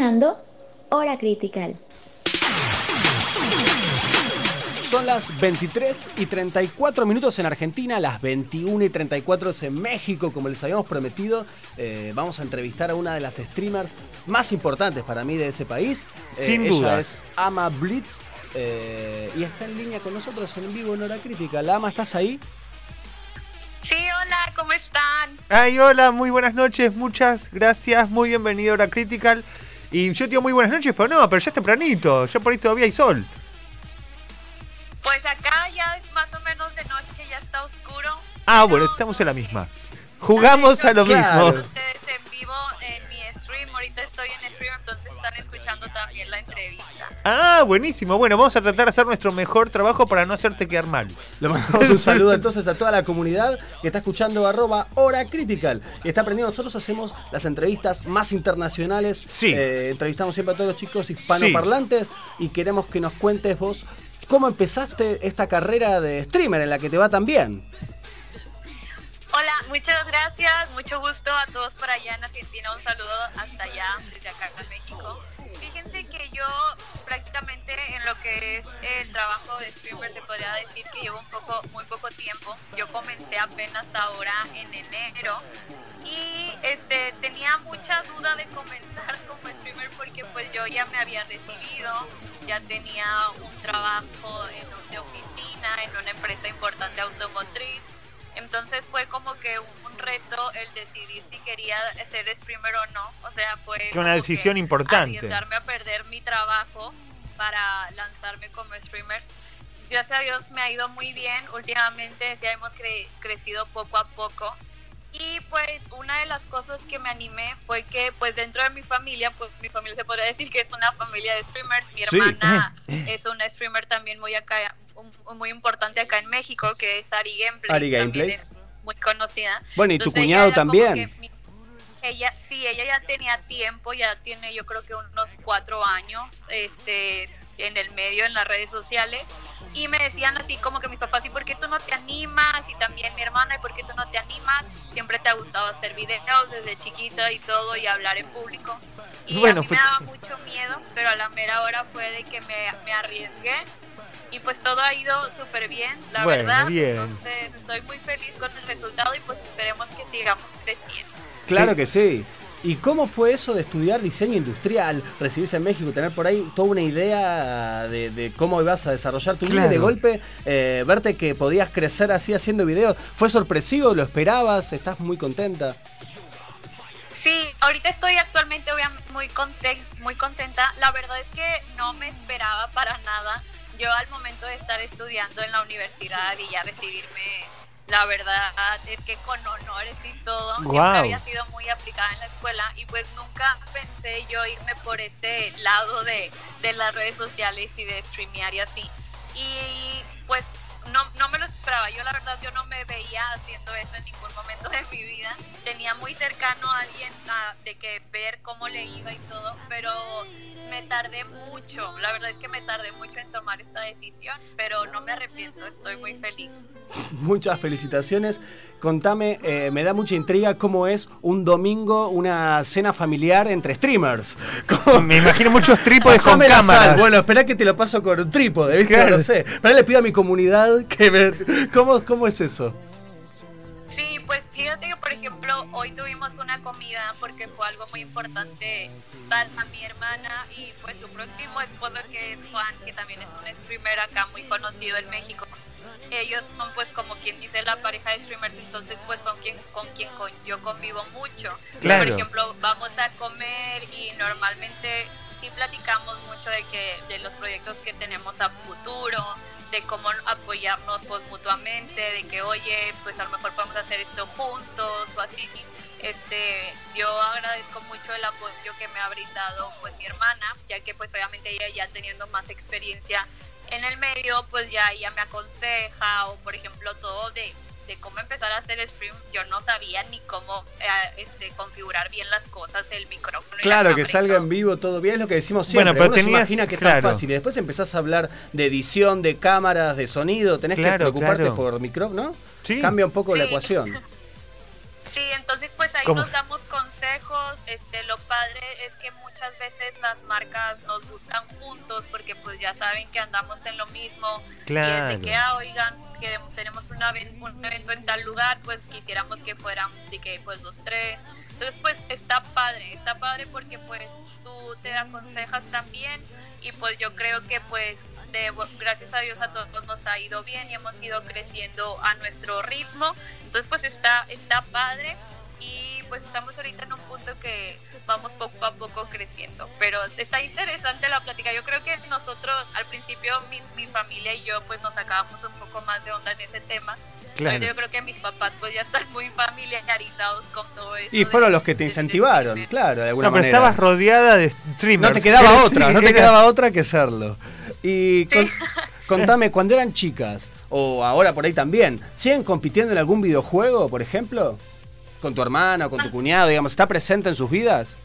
escuchando Hora Critical. Son las 23 y 34 minutos en Argentina, las 21 y 34 en México, como les habíamos prometido. Eh, vamos a entrevistar a una de las streamers más importantes para mí de ese país. Eh, Sin ella dudas. es Ama Blitz eh, y está en línea con nosotros en vivo en Hora Crítica. La Ama, ¿estás ahí? Sí, hola, ¿cómo están? Ay, hola, muy buenas noches, muchas gracias, muy bienvenido a Hora Critical. Y yo te digo muy buenas noches, pero no, pero ya es tempranito, ya por ahí todavía hay sol. Pues acá ya es más o menos de noche, ya está oscuro. Ah, bueno, estamos en la misma. Jugamos a lo Claro. mismo. Ah, buenísimo. Bueno, vamos a tratar de hacer nuestro mejor trabajo para no hacerte quedar mal. Le mandamos un saludo entonces a toda la comunidad que está escuchando arroba Hora Critical y está aprendiendo. Nosotros hacemos las entrevistas más internacionales. Sí. Eh, entrevistamos siempre a todos los chicos hispanoparlantes y queremos que nos cuentes vos cómo empezaste esta carrera de streamer en la que te va tan bien. Hola, muchas gracias, mucho gusto a todos por allá en Argentina, un saludo hasta allá, desde acá en México. Fíjense que yo prácticamente en lo que es el trabajo de streamer te podría decir que llevo un poco, muy poco tiempo. Yo comencé apenas ahora en enero y este tenía mucha duda de comenzar como streamer porque pues yo ya me había recibido, ya tenía un trabajo en, de oficina en una empresa importante automotriz. Entonces fue como que un reto el decidir si quería ser streamer o no. O sea, fue una decisión importante. Arriesgarme a perder mi trabajo para lanzarme como streamer. Gracias a Dios me ha ido muy bien. Últimamente sí hemos cre- crecido poco a poco. Y pues una de las cosas que me animé fue que pues dentro de mi familia, pues mi familia se podría decir que es una familia de streamers. Mi Sí. hermana es una streamer también muy acá, un- muy importante acá en México, que es Ari Gameplays. Ari es muy conocida. Bueno, y tu Entonces, ella cuñado también. mi- ella, sí, ella ya tenía tiempo, ya tiene yo creo que unos cuatro años este, en el medio, en las redes sociales. Y me decían así como que mis papás, ¿y por qué tú no te animas? Y también mi hermana, ¿y por qué tú no te animas? Siempre te ha gustado hacer videos desde chiquita y todo y hablar en público. Y Bueno, a mí fue- me daba mucho miedo, pero a la mera hora fue de que me, me arriesgué. Y pues todo ha ido súper bien, la Bueno, verdad. bien. Entonces estoy muy feliz con el resultado y pues esperemos que sigamos creciendo. Claro que sí. ¿Y cómo fue eso de estudiar diseño industrial, recibirse en México, tener por ahí toda una idea de, de cómo ibas a desarrollar tu vida y de Claro. golpe eh, verte que podías crecer así haciendo videos? ¿Fue sorpresivo? ¿Lo esperabas? ¿Estás muy contenta? Sí, ahorita estoy actualmente muy, conten- muy contenta. La verdad es que no me esperaba para nada. Yo al momento de estar estudiando en la universidad y ya recibirme, la verdad es que con honores y todo, siempre Guau. había sido muy aplicada en la escuela y pues nunca pensé yo irme por ese lado de, de las redes sociales y de streamear y así. Y pues no, no me lo esperaba. Yo la verdad yo no me veía haciendo eso en ningún momento de mi vida. Tenía muy cercano a alguien de que ver cómo le iba y todo, pero me tardé mucho. La verdad es que me tardé mucho en tomar esta decisión, pero no me arrepiento. Estoy muy feliz. Muchas felicitaciones. Contame, eh, me da mucha intriga cómo es un domingo, una cena familiar entre streamers. Me imagino muchos trípodes con sal. cámaras. Bueno, espera que te lo paso con un trípode, ¿viste? Claro. No sé. Pero le pido a mi comunidad que me... ¿Cómo, ¿Cómo es eso? Sí, pues fíjate que por ejemplo hoy tuvimos una comida porque fue algo muy importante para mi hermana y pues su próximo esposo que es Juan, que también es un streamer acá muy conocido en México. Ellos son pues como quien dice la pareja de streamers, entonces pues son quien, con quien con- yo convivo mucho. Claro. Por ejemplo, vamos a comer y normalmente sí platicamos mucho de que de los proyectos que tenemos a futuro, de cómo apoyarnos pues mutuamente, de que oye, pues a lo mejor podemos hacer esto juntos o así. Este, yo agradezco mucho el apoyo que me ha brindado pues mi hermana, ya que pues obviamente ella ya teniendo más experiencia en el medio, pues ya ella me aconseja o por ejemplo todo de, de cómo empezar a hacer stream, yo no sabía ni cómo eh, este, configurar bien las cosas, el micrófono. y la Claro, que salga en vivo todo bien, es lo que decimos siempre. Bueno, pero Uno se tenías- imagina que es claro. tan fácil y después empezás a hablar de edición, de cámaras, de sonido, tenés que Claro, preocuparte claro. por micrófono, ¿no? Sí. Cambia un poco la Sí. ecuación. Entonces pues ahí ¿Cómo? nos damos consejos. Este, lo padre es que muchas veces las marcas nos gustan juntos porque pues ya saben que andamos en lo mismo. Y Claro. desde que, ah, oigan, queremos, tenemos una, un evento en tal lugar, pues quisiéramos que fueran de que pues los tres. Entonces pues está padre, está padre porque pues tú te aconsejas también y pues yo creo que pues de, gracias a Dios a todos nos ha ido bien y hemos ido creciendo a nuestro ritmo. Entonces pues está, está padre y pues estamos ahorita en un punto que vamos poco a poco creciendo. Pero está interesante la plática. Yo creo que nosotros al principio mi, mi familia y yo pues nos sacábamos un poco más de onda en ese tema. Claro. Pero yo creo que mis papás pues ya están muy familiarizados con todo eso. Y fueron los que te incentivaron, claro, de alguna No, pero manera. estabas rodeada de streamers. No te quedaba Sí, otra, no te era- quedaba otra que serlo. Y con- contame, cuando eran chicas, o ahora por ahí también, ¿siguen compitiendo en algún videojuego, por ejemplo? ¿Con tu hermana o con tu cuñado, digamos, está presente en sus vidas?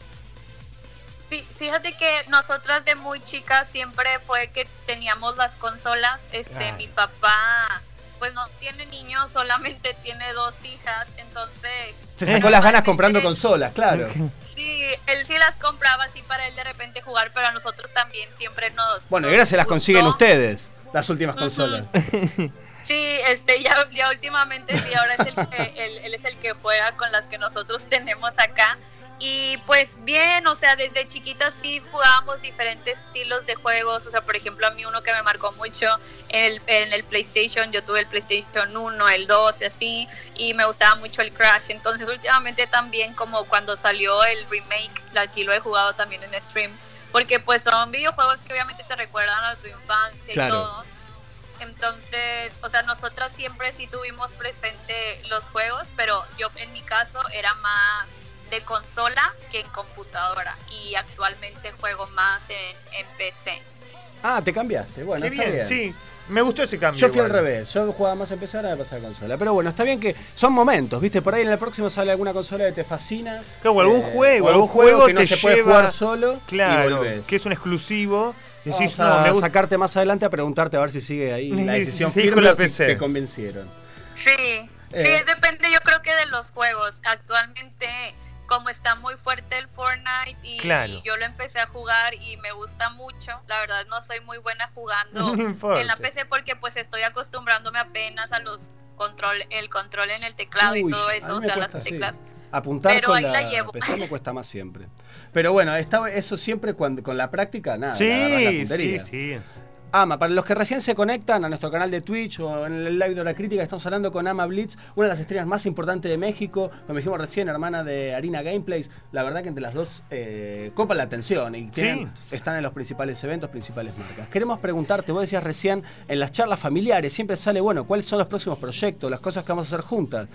Sí, fíjate que nosotras de muy chicas siempre fue que teníamos las consolas. Este, Ah. mi papá, pues no tiene niños, solamente tiene dos hijas, entonces. Se sacó las ganas comprando consolas, claro. Sí, él sí las compraba así para él de repente jugar, pero a nosotros también siempre nos. Bueno, y ahora se las gustó. consiguen ustedes, las últimas consolas. Sí, este, ya, ya últimamente sí, ahora es el que, con las que nosotros tenemos acá. Y pues bien, o sea, desde chiquita sí jugábamos diferentes estilos de juegos. O sea, por ejemplo, a mí uno que me marcó mucho el, en el PlayStation, yo tuve el PlayStation 1, el 2 y así, y me gustaba mucho el Crash. Entonces, últimamente también, como cuando salió el remake, aquí lo he jugado también en stream, porque pues son videojuegos que obviamente te recuerdan a tu infancia Claro. y todo. Entonces, o sea, nosotras siempre sí tuvimos presente los juegos, pero yo en mi caso era más de consola que en computadora y actualmente juego más en, en PC. Ah, te cambiaste, bueno, Qué está bien, bien. sí. Me gustó ese cambio. Yo fui al revés, yo jugaba más en PC, ahora me pasé a la consola. Pero bueno, está bien que son momentos, ¿viste? Por ahí en el próximo sale alguna consola que te fascina. Claro, o algún eh, juego, o algún juego que no se puede jugar solo Claro, y volvés. que es un exclusivo. Y decís, Vamos no, a me gusta. sacarte más adelante a preguntarte a ver si sigue ahí la Sí, decisión sí, firme o si te convencieron. Sí, sí, Eh. depende yo creo que de los juegos. Actualmente, como está muy fuerte el Fortnite y Claro. yo lo empecé a jugar y me gusta mucho, la verdad no soy muy buena jugando No en la PC porque pues estoy acostumbrándome apenas a los control, el control en el teclado y Uy, todo a eso, o sea, cuesta, las sí. teclas. Apuntar Pero con ahí la, la llevo. PC me cuesta más siempre. Pero bueno, está, eso siempre cuando, con la práctica, nada. Sí, la sí, puntería. sí. Ama, para los que recién se conectan a nuestro canal de Twitch o en el live de la crítica, estamos hablando con Ama Blitz, una de las estrellas más importantes de México, como dijimos recién, hermana de Harina Gameplays. La verdad que entre las dos eh, copan la atención y tienen- están en los principales eventos, principales marcas. Queremos preguntarte, vos decías recién, en las charlas familiares siempre sale, bueno, ¿cuáles son los próximos proyectos, las cosas que vamos a hacer juntas?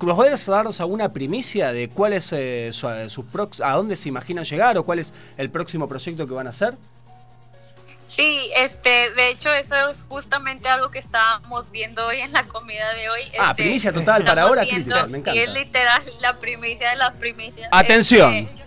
¿Nos podrías darnos alguna primicia de cuál es eh, su- sus prox- a dónde se imaginan llegar o cuál es el próximo proyecto que van a hacer? Sí, este, de hecho eso es justamente algo que estábamos viendo hoy en la comida de hoy. Ah, Este, primicia total para ahora, crítica, me encanta. Y es literal la primicia de las primicias. Atención. Este,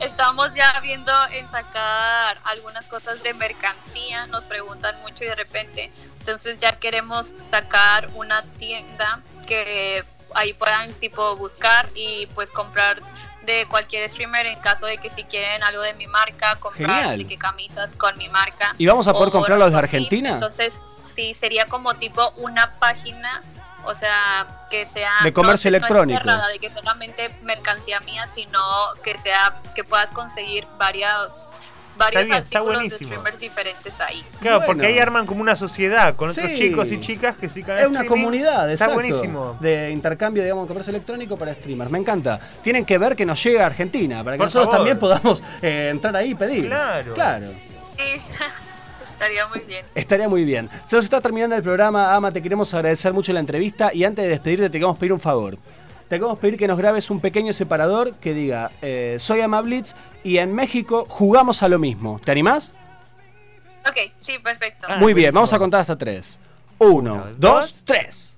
estamos ya viendo en sacar algunas cosas de mercancía, nos preguntan mucho y de repente, entonces ya queremos sacar una tienda que ahí puedan tipo buscar y pues comprar de cualquier streamer en caso de que si quieren algo de mi marca, comprar de que camisas con mi marca. ¿Y vamos a poder comprarlo desde así. Argentina? Entonces, sí, sería como tipo una página, o sea, que sea... De comercio no- no es electrónico. cerrada, de que solamente mercancía mía, sino que sea que puedas conseguir varios, varios bien, está artículos de buenísimo. streamers diferentes ahí. Claro, Bueno. porque ahí arman como una sociedad con otros Sí. chicos y chicas que sí Es una comunidad, Está exacto, buenísimo. De intercambio, digamos, de comercio electrónico para streamers. Me encanta. Tienen que ver que nos llegue a Argentina, para que Por nosotros favor. también podamos eh, entrar ahí y pedir. Claro. Claro. Sí, estaría muy bien. Estaría muy bien. Se nos está terminando el programa, Ama, te queremos agradecer mucho la entrevista y antes de despedirte te queremos pedir un favor. Te queremos pedir que nos grabes un pequeño separador que diga, eh, soy Ama Blitz y en México jugamos a lo mismo. ¿Te animás? Ok, sí, perfecto. Ah, muy bien, vamos a contar hasta tres. Uno, Uno, dos, dos. tres.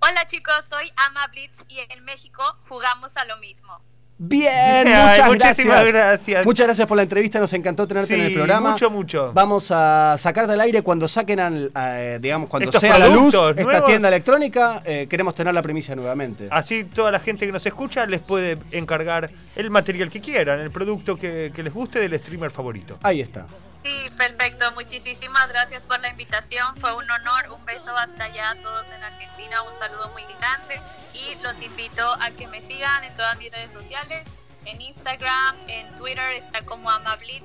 Hola chicos, soy Ama Blitz y en México jugamos a lo mismo. Bien, muchas muchísimas gracias. gracias. Muchas gracias por la entrevista, nos encantó tenerte en el programa. mucho, mucho. Vamos a sacar del aire cuando saquen, al- eh, digamos, cuando Estos sea la luz esta tienda electrónica. eh, queremos tener la primicia nuevamente. Así toda la gente que nos escucha les puede encargar el material que quieran, el producto que, que les guste del streamer favorito. Ahí está. Sí, perfecto. Muchísimas gracias por la invitación. Fue un honor. Un beso hasta allá a todos en Argentina. Un saludo muy grande. Y los invito a que me sigan en todas mis redes sociales. En Instagram, en Twitter está como Amablitz,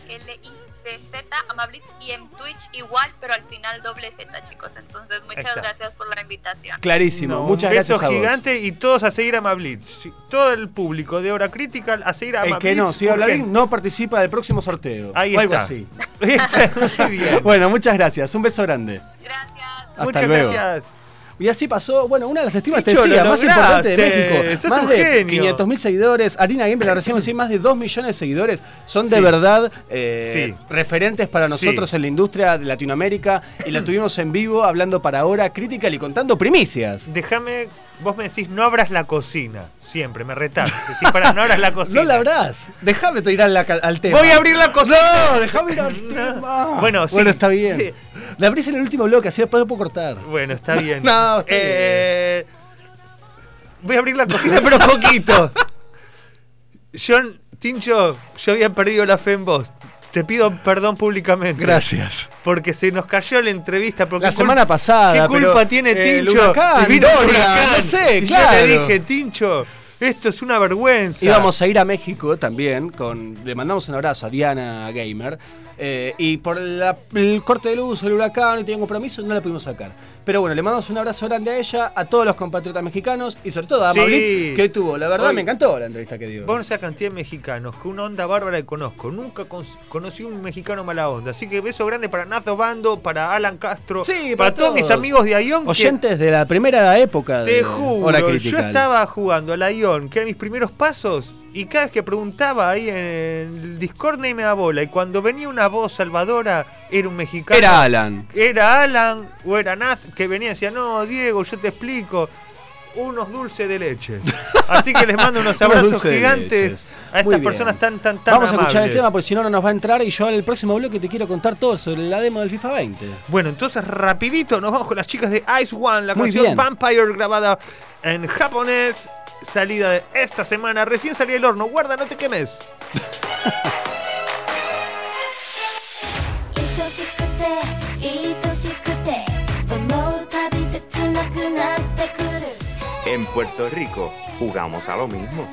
A-M-A-B-L-I-C-Z, Amablitz. Y en Twitch igual, pero al final doble Z, chicos. Entonces, muchas está. gracias por la invitación. Clarísimo, No, muchas un beso gracias a vos. gigante y todos a seguir a Mablitz. Todo el público de Hora Crítica a seguir a El Mablitz. que no urgente. Hablarín no participa del próximo sorteo. Ahí o algo está. así. Muy bien. Bueno, muchas gracias. Un beso grande. Gracias. Hasta Muchas luego. gracias. Y así pasó, bueno, una de las estimas te decía, lo más importante de. México. Más de genio. 500 mil seguidores. Harina Gameplay, la recién decía, más de 2 millones de seguidores. Son de Sí. verdad eh, Sí. referentes para nosotros Sí. en la industria de Latinoamérica. Y la tuvimos en vivo hablando para Hora Critical y contando primicias. Déjame, vos me decís, no abras la cocina. Siempre, me retás. Decís, para, no abras la cocina. No la abrás. Déjame ir al, al tema. Voy a abrir la cocina. No, déjame ir al tema. Bueno, sí. Bueno, está bien. La abrís en el último bloque, así después puedo cortar. Bueno, está bien. No, está Eh, Voy a abrir la cocina, pero poquito. John, Tincho, yo había perdido la fe en vos. Te pido perdón públicamente. Gracias. Porque se nos cayó la entrevista. Porque La semana pasada, ¿Qué culpa pero, tiene eh, Tincho? huracán, Y vino huracán. no sé, Y claro. Yo le dije, Tincho, esto es una vergüenza. Íbamos a ir a México también, con, le mandamos un abrazo a Diana Gamer. Eh, y por la- el corte de luz, el huracán, y tenía compromiso, no la pudimos sacar. Pero bueno, le mandamos un abrazo grande a ella, a todos los compatriotas mexicanos y sobre todo a Sí. Mablitz, que hoy tuvo. La verdad Hoy- me encantó la entrevista que dio. Vos no sabés cantidad de mexicanos, que una onda bárbara que conozco. Nunca con- conocí un mexicano mala onda. Así que beso grande para Nazo Bando, para Alan Castro, Sí, para, para todos mis amigos de Ion. que- Oyentes de la primera época de Te juro, yo estaba jugando a la Ion, que eran mis primeros pasos, y cada vez que preguntaba ahí en el Discord nadie me daba bola. Y cuando venía una voz salvadora, era un mexicano. Era Alan. Era Alan o era Naz, que venía y decía, no, Diego, yo te explico. Unos dulces de leche. Así que les mando unos abrazos gigantes a estas personas tan, tan, tan Vamos a escuchar el tema porque si no, no nos va a entrar. Y yo en el próximo bloque te quiero contar todo sobre la demo del FIFA 20. Bueno, entonces rapidito nos vamos con las chicas de Ice One, la Muy canción bien. Vampire grabada en japonés, salida de esta semana. Recién salí del horno. Guarda, no te quemes. En Puerto Rico jugamos a lo mismo.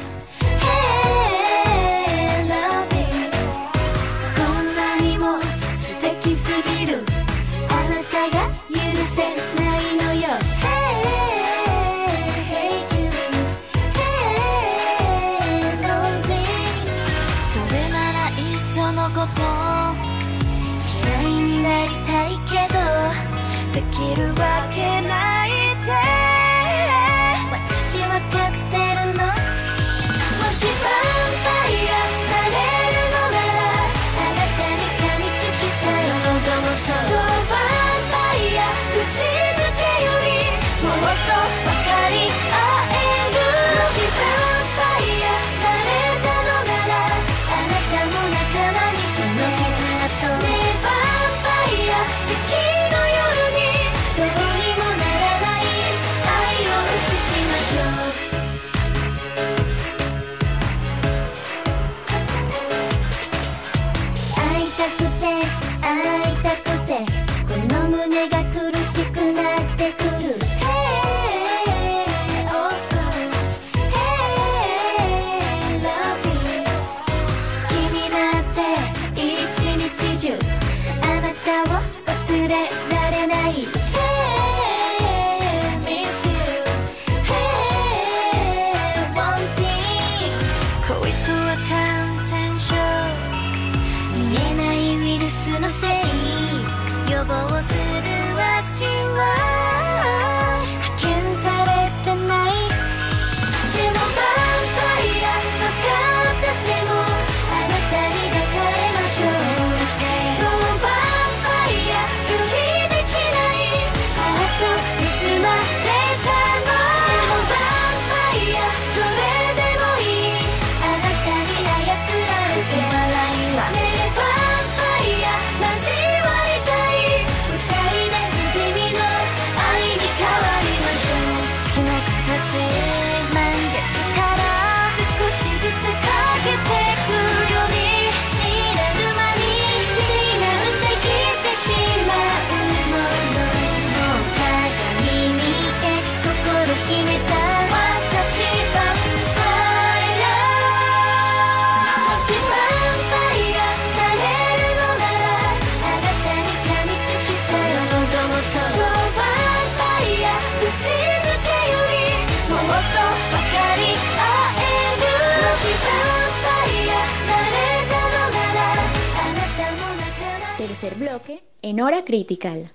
Critical.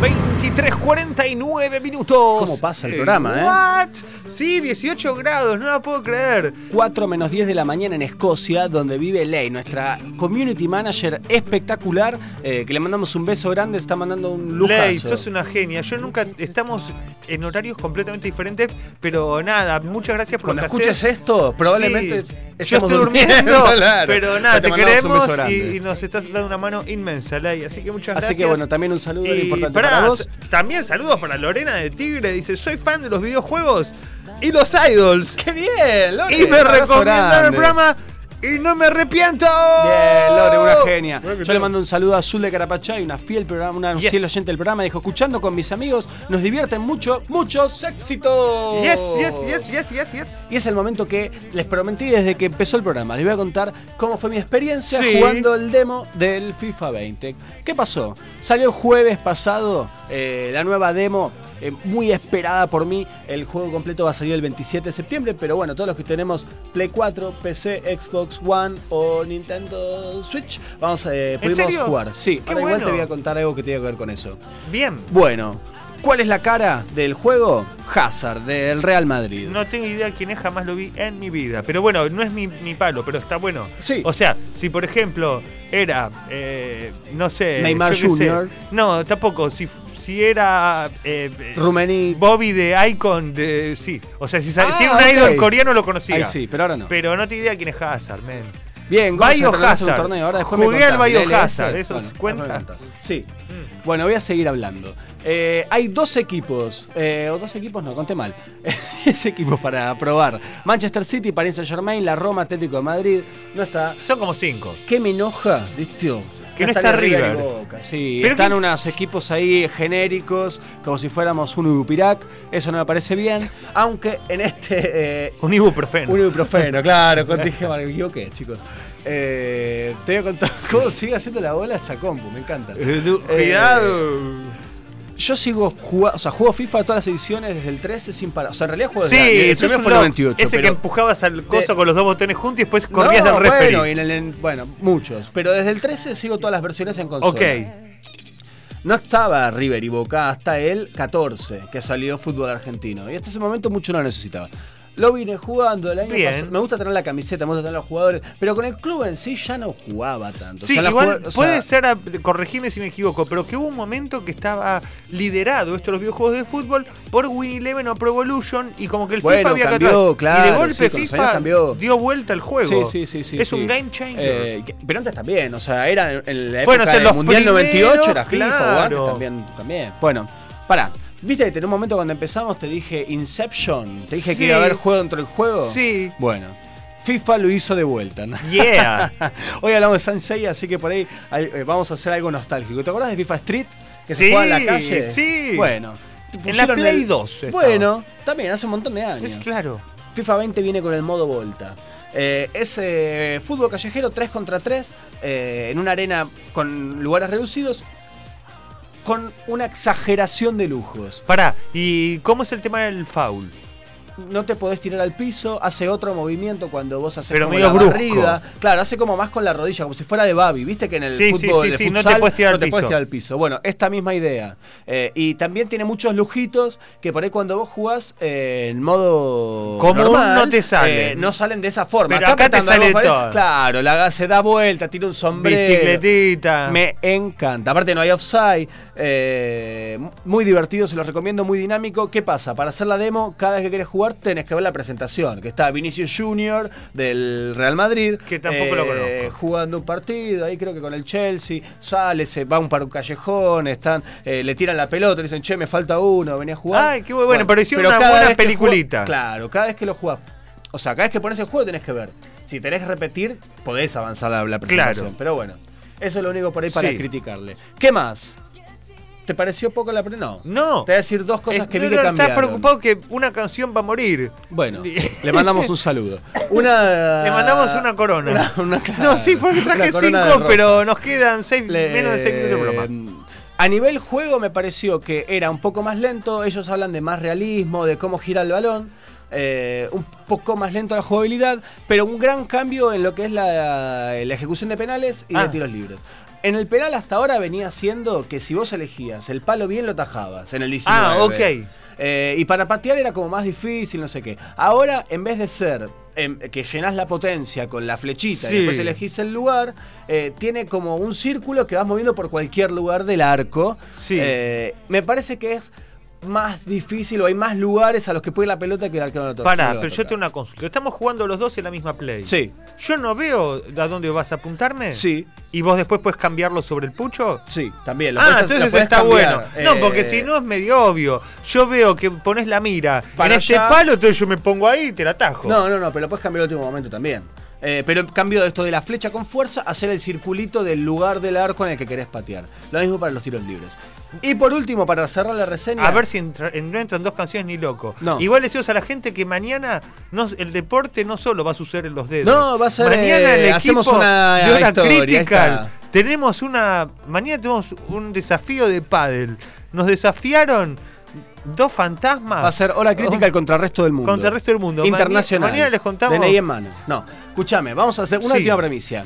23.49 minutos. ¿Cómo pasa el programa, eh? What? Sí, 18 grados, no la puedo creer. 4 menos 10 de la mañana en Escocia, donde vive Ley, nuestra community manager espectacular, eh, que le mandamos un beso grande, está mandando un lujazo. Ley, sos una genia. Yo nunca. Estamos en horarios completamente diferentes, pero nada, muchas gracias por Cuando lo que escuches haces. esto, probablemente Sí, yo estemos estoy durmiendo, Claro. pero nada, te, queremos y, y nos estás dando una mano inmensa, Ley. Así que muchas gracias. Así que bueno, también un saludo Y importante para vos. También saludos para Lorena de Tigre. Dice: Soy fan de los videojuegos y los idols. ¡Qué bien! Lore! y me recomendaron el programa y no me arrepiento. Bien, Lore, una genia. Bueno, Yo le mando un saludo a Azul de Carapachá y una fiel programa, una Yes. fiel oyente del programa. Dijo, escuchando con mis amigos, nos divierten mucho, muchos éxitos. Yes, yes, yes, yes, yes, yes. Y es el momento que les prometí desde que empezó el programa. Les voy a contar cómo fue mi experiencia Sí. jugando el demo del FIFA 20. ¿Qué pasó? Salió el jueves pasado eh, la nueva demo. Eh, muy esperada por mí, el juego completo va a salir el 27 de septiembre, pero bueno, todos los que tenemos Play 4, PC, Xbox One o Nintendo Switch, vamos a eh, pudimos serio? jugar. Sí, Qué ahora igual te voy a contar algo que tiene que ver con eso. Bien. Bueno, ¿cuál es la cara del juego? Hazard, del Real Madrid. No tengo idea quién es, jamás lo vi en mi vida. Pero bueno, no es mi, mi palo, pero está bueno. Sí. O sea, si por ejemplo era, eh, no sé. Neymar sé. Jr.. No, tampoco. Si, si era. eh, eh. Bobby de Icon de. Sí. O sea, si, Ah, si era un idol coreano lo conocía. Ahí sí, pero ahora no. Pero no tengo idea quién es Hazard, men. Bien, ¿cómo se terminó ese Biohazard. torneo? Ahora Jugué al. Biohazard, LS. ¿eso Bueno, cuenta? Sí. Bueno, voy a seguir hablando. Eh, hay dos equipos, eh, o dos equipos, no, conté mal. 10 equipos para probar. Manchester City, Paris Saint Germain, la Roma, Atlético de Madrid. No está. Son como cinco. ¿Qué me enoja? ¿Viste? Que no está River. Sí, Pero están que- unos equipos ahí genéricos, como si fuéramos un Ubupirac. Eso no me parece bien. Aunque en este. eh, Un ibuprofeno. un ibuprofeno, claro, dije me equivoqué, chicos. Eh, te voy a contar cómo sigue haciendo la bola esa compu, me encanta. Eh, du- Eh, Cuidado. Yo sigo jugando, o sea, juego FIFA todas las ediciones desde el 13 sin parar. O sea, en realidad juego Sí, desde el sos primero fue el loco. 98. Ese que empujabas al coso de- con los dos botones juntos y después corrías No, del referee. Bueno, y en el- en- bueno, muchos. Pero desde el 13 sigo todas las versiones en consola. Ok. No estaba River y Boca hasta el 14, que salió fútbol argentino. Y hasta ese momento mucho no lo necesitaba. Lo vine jugando el año Bien. pasado. Me gusta tener la camiseta, me gusta tener los jugadores. Pero con el club en sí ya no jugaba tanto. Sí, O sea, igual o sea, puede ser, a- corregime si me equivoco, pero que hubo un momento que estaba liderado esto de los videojuegos de fútbol por Win Eleven o Pro Evolution y como que el Bueno, FIFA había cambió, claro, y de sí, golpe años FIFA cambió. dio vuelta al juego. Sí, sí, sí, sí. Es sí. un game changer. Eh, pero antes también, o sea, era en- la Bueno, época o sea, del Mundial primeros, 98 era FIFA, o claro. antes también, también. Bueno, pará. ¿Viste que en un momento cuando empezamos te dije Inception? Te dije Sí. que iba a haber juego dentro del juego. Sí. Bueno, FIFA lo hizo de vuelta. ¿no? Yeah. Hoy hablamos de Sansei, así que por ahí eh, vamos a hacer algo nostálgico. ¿Te acuerdas de FIFA Street? Que se jugaba en la calle. sí. Bueno. En la Play el- 2 estaba. Bueno, también hace un montón de años. Es claro. FIFA 20 viene con el modo Volta. Eh, es eh, fútbol callejero 3 contra 3 eh, en una arena con lugares reducidos con una exageración de lujos. Pará, ¿y cómo es el tema del foul? No te podés tirar al piso, hace otro movimiento cuando vos haces Pero como medio la brusco. barrida. Claro, hace como más con la rodilla, como si fuera de Babi. Viste que en el Sí, fútbol sí, sí, no te futsal puedes tirar al puedes piso. tirar al piso. Bueno, esta misma idea. Eh, y también tiene muchos lujitos que por ahí cuando vos jugás eh, en modo normal, no te salen. eh, no salen de esa forma. Pero acá te sale todo. Claro, la se da vuelta, tira un sombrero. Bicicletita. Me encanta. Aparte no hay offside. muy divertido, se los recomiendo, muy dinámico. ¿Qué pasa? Para hacer la demo, cada vez que querés jugar tenés que ver la presentación. Que está Vinicius Junior del Real Madrid. eh, Que tampoco lo conozco. Jugando un partido, ahí creo que con el Chelsea. Sale, se va un para un callejón, están, eh, le tiran la pelota, le dicen, che, me falta uno, venía a jugar. Ay, qué bueno, bueno, pero hicieron una buena peliculita. jugás- claro, cada vez que lo jugás. O sea, cada vez que pones el juego tenés que ver. Si tenés que repetir, podés avanzar la, la presentación. Claro. Pero bueno, eso es lo único por ahí para Sí. criticarle. ¿Qué más? ¿Te pareció poco la pre? No. No. Te voy a decir dos cosas Eh, que vi que no, cambiaron. Estás preocupado que una canción va a morir. Bueno, le mandamos un saludo. Una, Le mandamos una corona. Una- una- claro, no, sí, porque traje cinco, pero nos quedan seis, Le- menos de seis minutos de programa. A nivel juego me pareció que era un poco más lento. Ellos hablan de más realismo, de cómo gira el balón. eh, un poco más lento la jugabilidad, pero un gran cambio en lo que es la, la ejecución de penales y Ah. de tiros libres. En el penal hasta ahora venía siendo que si vos elegías el palo bien lo tajabas en el 19. Ah, ok. Eh, y para patear era como más difícil, no sé qué. Ahora, en vez de ser em, que llenás la potencia con la flechita Sí. y después elegís el lugar, eh, tiene como un círculo que vas moviendo por cualquier lugar del arco. Sí. Eh, me parece que es más difícil o hay más lugares a los que puede ir la pelota que el arquero no Pará, pero yo tengo una consulta. Estamos jugando los dos en la misma play. Sí. Yo no veo a dónde vas a apuntarme. Sí. ¿Y vos después puedes cambiarlo sobre el pucho? Sí, también. lo Ah, podés- lo entonces podés está cambiar. bueno. No, Eh, porque si no es medio obvio. Yo veo que pones la mira Para en este palo, entonces yo me pongo ahí y te la atajo. No, no, no, pero lo puedes cambiar al último momento también. Eh, pero cambio esto de la flecha con fuerza, hacer el circulito del lugar del arco en el que querés patear. Lo mismo para los tiros libres. Y por último, para cerrar la reseña. A ver si entra- en- no entran dos canciones ni loco. No. Igual decimos a la gente que mañana no, el deporte no solo va a suceder en los dedos. No, va a ser, Mañana el eh, equipo hacemos una de Hora historia, Critical. Tenemos una. Mañana tenemos un desafío de pádel. Nos desafiaron dos fantasmas. Va a ser hora crítica al contra el resto del mundo. Contra el resto del mundo. Internacional. Mañana les contamos- DNI en mano. No, escúchame, vamos a hacer una Sí. última premisa.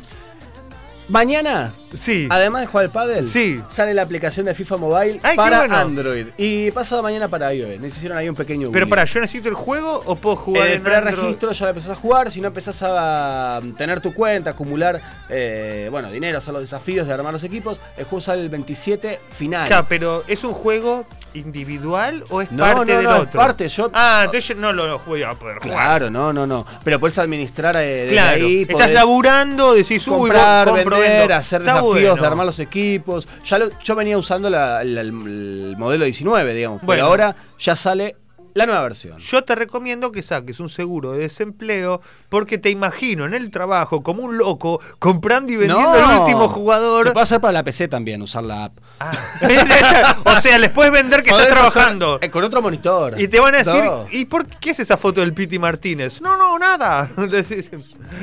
Mañana, Sí. además de jugar al pádel, Sí. sale la aplicación de FIFA Mobile Ay, qué para bueno. Android. Y pasado mañana para iOS. Nos hicieron ahí un pequeño Pero para, ¿yo necesito el juego o puedo jugar el en Android? pre-registro ya lo empezás a jugar, si no empezás a um, tener tu cuenta, acumular eh, bueno, dinero, hacer los desafíos de armar los equipos, el juego sale el 27 final. Ya, pero ¿es un juego individual o es No, parte no, del no, es otro? parte, yo- Ah, entonces yo no lo voy a poder jugar. Claro, no, no, no. Pero puedes administrar eh, desde Claro, ahí. estás podés laburando, decís, uy, comprar, compro, vender, vendo. hacer Está desafíos bueno. de armar los equipos. Ya lo- yo venía usando la- la- el, el modelo 19, digamos. Bueno. Pero ahora ya sale la nueva versión. Yo te recomiendo que saques un seguro de desempleo porque te imagino en el trabajo como un loco comprando y vendiendo el último jugador. Se puede hacer para la PC también, usar la app. o sea, les puedes vender que estás Podés trabajando. eh, con otro monitor. Y te van a decir, No. ¿y por qué es esa foto del Piti Martínez? No, no, nada.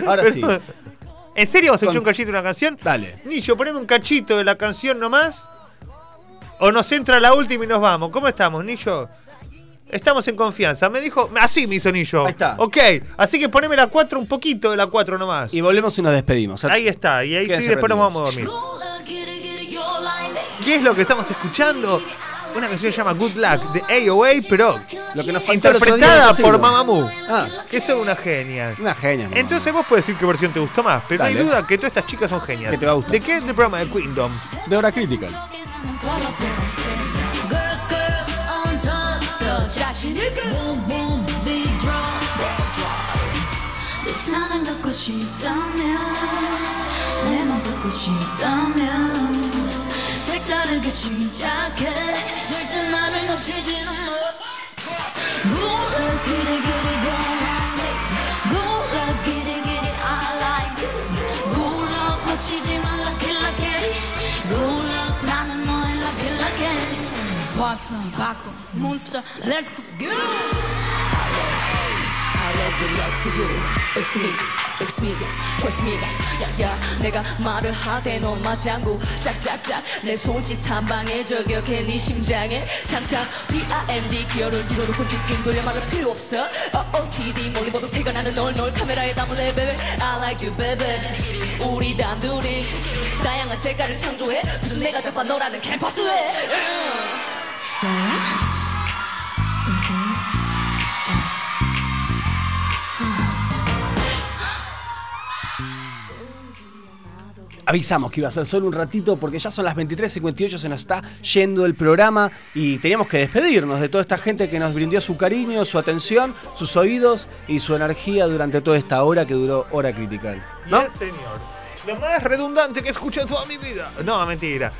Ahora sí. ¿En serio vas a Con- echar un cachito de una canción? Dale. Nicho, poneme un cachito de la canción nomás. O nos entra la última y nos vamos. ¿Cómo estamos, Nillo? Estamos en confianza. Me dijo, así me hizo Nillo. Ahí está. Ok, así que poneme la 4, un poquito de la 4 nomás. Y volvemos y nos despedimos. Ahí está, y ahí sí después nos vamos a dormir. ¿Qué es lo que estamos escuchando? Una canción que se llama Good Luck de AOA, pero Lo que nos interpretada por Mamamoo. Ah, Que son unas genias. una genia. mamá. Entonces vos puedes decir qué versión te gustó más, pero no hay duda que todas estas chicas son genias. Que te va a gustar. ¿De qué es el programa de Queendom? de hora crítica. 자신 있게 boom boom big drop. 내 사랑 갖고 싶다면 내 맘 갖고 싶다면 색다르게 시작해. 절대 나를 놓치지는 마 몰라 왔어 바꿔 몬스터 Let's go you. Fix me, fix me, trust me. 야야, 내가 말을 하대 너 맞장구 짝짝짝 내 손짓 한 방에 저격해 네 심장에 탕탕 B.I.N.D 기어를 들어놓고 직진 돌려 말할 필요 없어 O.O.T.D 멀리 봐도 태가 나는 널 널 카메라에 담을래 baby I like you baby 우리 단둘이 다양한 색깔을 창조해 무슨 내가 잡아 너라는 캠퍼스에 Avisamos que iba a ser solo un ratito porque ya son las 23.58, se nos está yendo el programa y teníamos que despedirnos de toda esta gente que nos brindó su cariño, su atención, sus oídos y su energía durante toda esta hora que duró Hora Critical. ¿No? Yes, señor. Lo más redundante que he escuchado toda mi vida. No, mentira.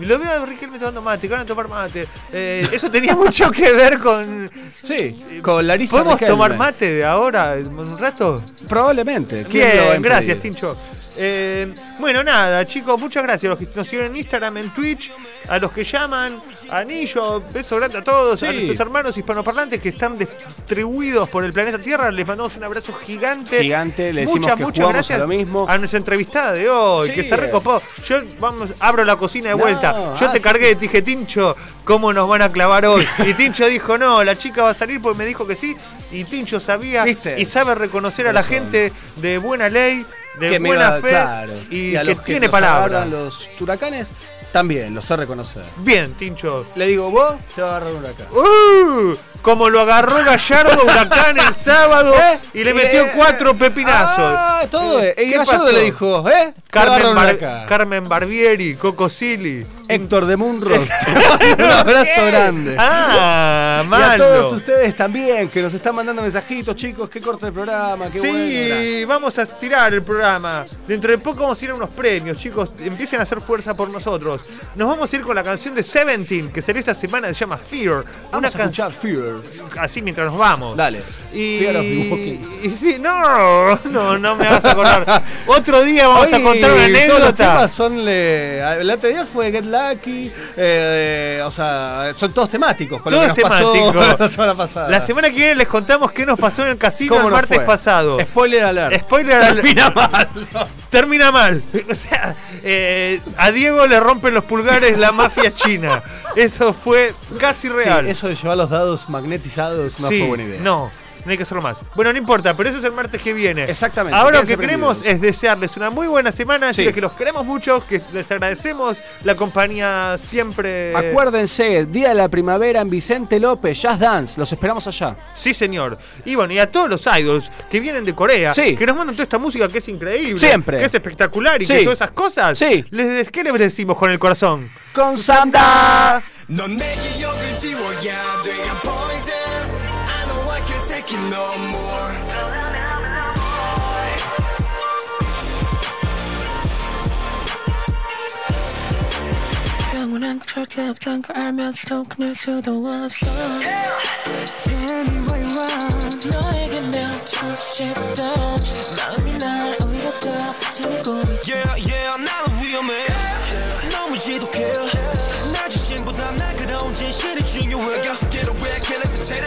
Lo veo a Riquelme tomando mate, que van a tomar mate. Eh, eso tenía mucho que ver con. Sí, con Larisa ¿Podemos Riquelme. tomar mate de ahora, un rato? Probablemente. ¿quién lo va a Bien, gracias? Tincho. Eh, bueno, nada, chicos, muchas gracias a los que nos siguen en Instagram, en Twitch, a los que llaman, a Anillo, beso grande a todos, a Sí. nuestros hermanos hispanoparlantes que están distribuidos por el planeta Tierra. Les mandamos un abrazo gigante. Gigante, le decimos muchas, que muchas gracias a lo mismo. a nuestra entrevistada de hoy, Sí. que se recopó. Yo vamos, abro la cocina de No, vuelta. Yo ah, te cargué, te dije, Tincho, ¿cómo nos van a clavar hoy? Y Tincho dijo, no, la chica va a salir porque me dijo que sí. Y Tincho sabía ¿Viste? y sabe reconocer a la gente de buena ley, de que me buena fe claro. y, a que los tiene palabra. los huracanes, también los sé reconocer. Bien, Tincho. Le digo, vos te va a agarrar un huracán. ¡Uh! Como lo agarró Gallardo Huracán el sábado ¿Eh? y le metió Eh, cuatro pepinazos. Ah, todo. Eh, ¿qué pasó? le dijo, ¿eh? Carmen, Bar-. Carmen Barbieri, Coco Silly. Héctor de Munro. un abrazo grande. Ah, Y a todos ustedes también, que nos están mandando mensajitos, chicos, que corta el programa, qué sí, bueno. vamos a estirar el programa. Dentro de poco vamos a ir a unos premios, chicos. Empiecen a hacer fuerza por nosotros. Nos vamos a ir con la canción de Seventeen, que salió esta semana, se llama Fear. Vamos a canción escuchar Fear. así mientras nos vamos. Dale. Y, Fear of the Walking. y sí, no, no, no me hagas acordar. Otro día vamos a contar una Todos los anécdota. temas son. Le, el anterior fue Get Lucky. eh, o sea, son todos temáticos. Con Todo lo es que nos pasó temático. la semana pasada. La semana que viene les contamos qué nos pasó en el casino ¿Cómo el martes fue? pasado. Spoiler alert. Spoiler alert. Termina mal. Termina mal. O sea, eh, a Diego le rompen los pulgares la mafia china. Eso fue casi real. Sí, eso de llevar los dados magnetizados no Sí, fue buena idea. No, no hay que hacerlo más. Bueno, no importa, pero eso es el martes que viene. Exactamente, Ahora lo que queremos es desearles una muy buena semana, Sí. que los queremos mucho, que les agradecemos la compañía siempre. Acuérdense, Día de la Primavera en Vicente López, Jazz Dance. Los esperamos allá. Sí, señor. Y bueno, y a todos los idols que vienen de Corea, Sí. que nos mandan toda esta música que es increíble, Siempre. que es espectacular y Sí. que todas esas cosas, Sí. les, ¿qué les decimos con el corazón? Con Samda. I it no more. 영원한 건 절대 없단 걸 알면서도 끊을 수도 없어. Tell me what you want 너에게 내어주고 싶다 마음이 날 오히려 더 사정내고 있어. Yeah yeah 나는 위험해. 너무 지독해. 나 자신보다 날카로운 진실이 중요해. Got to get away can't hesitate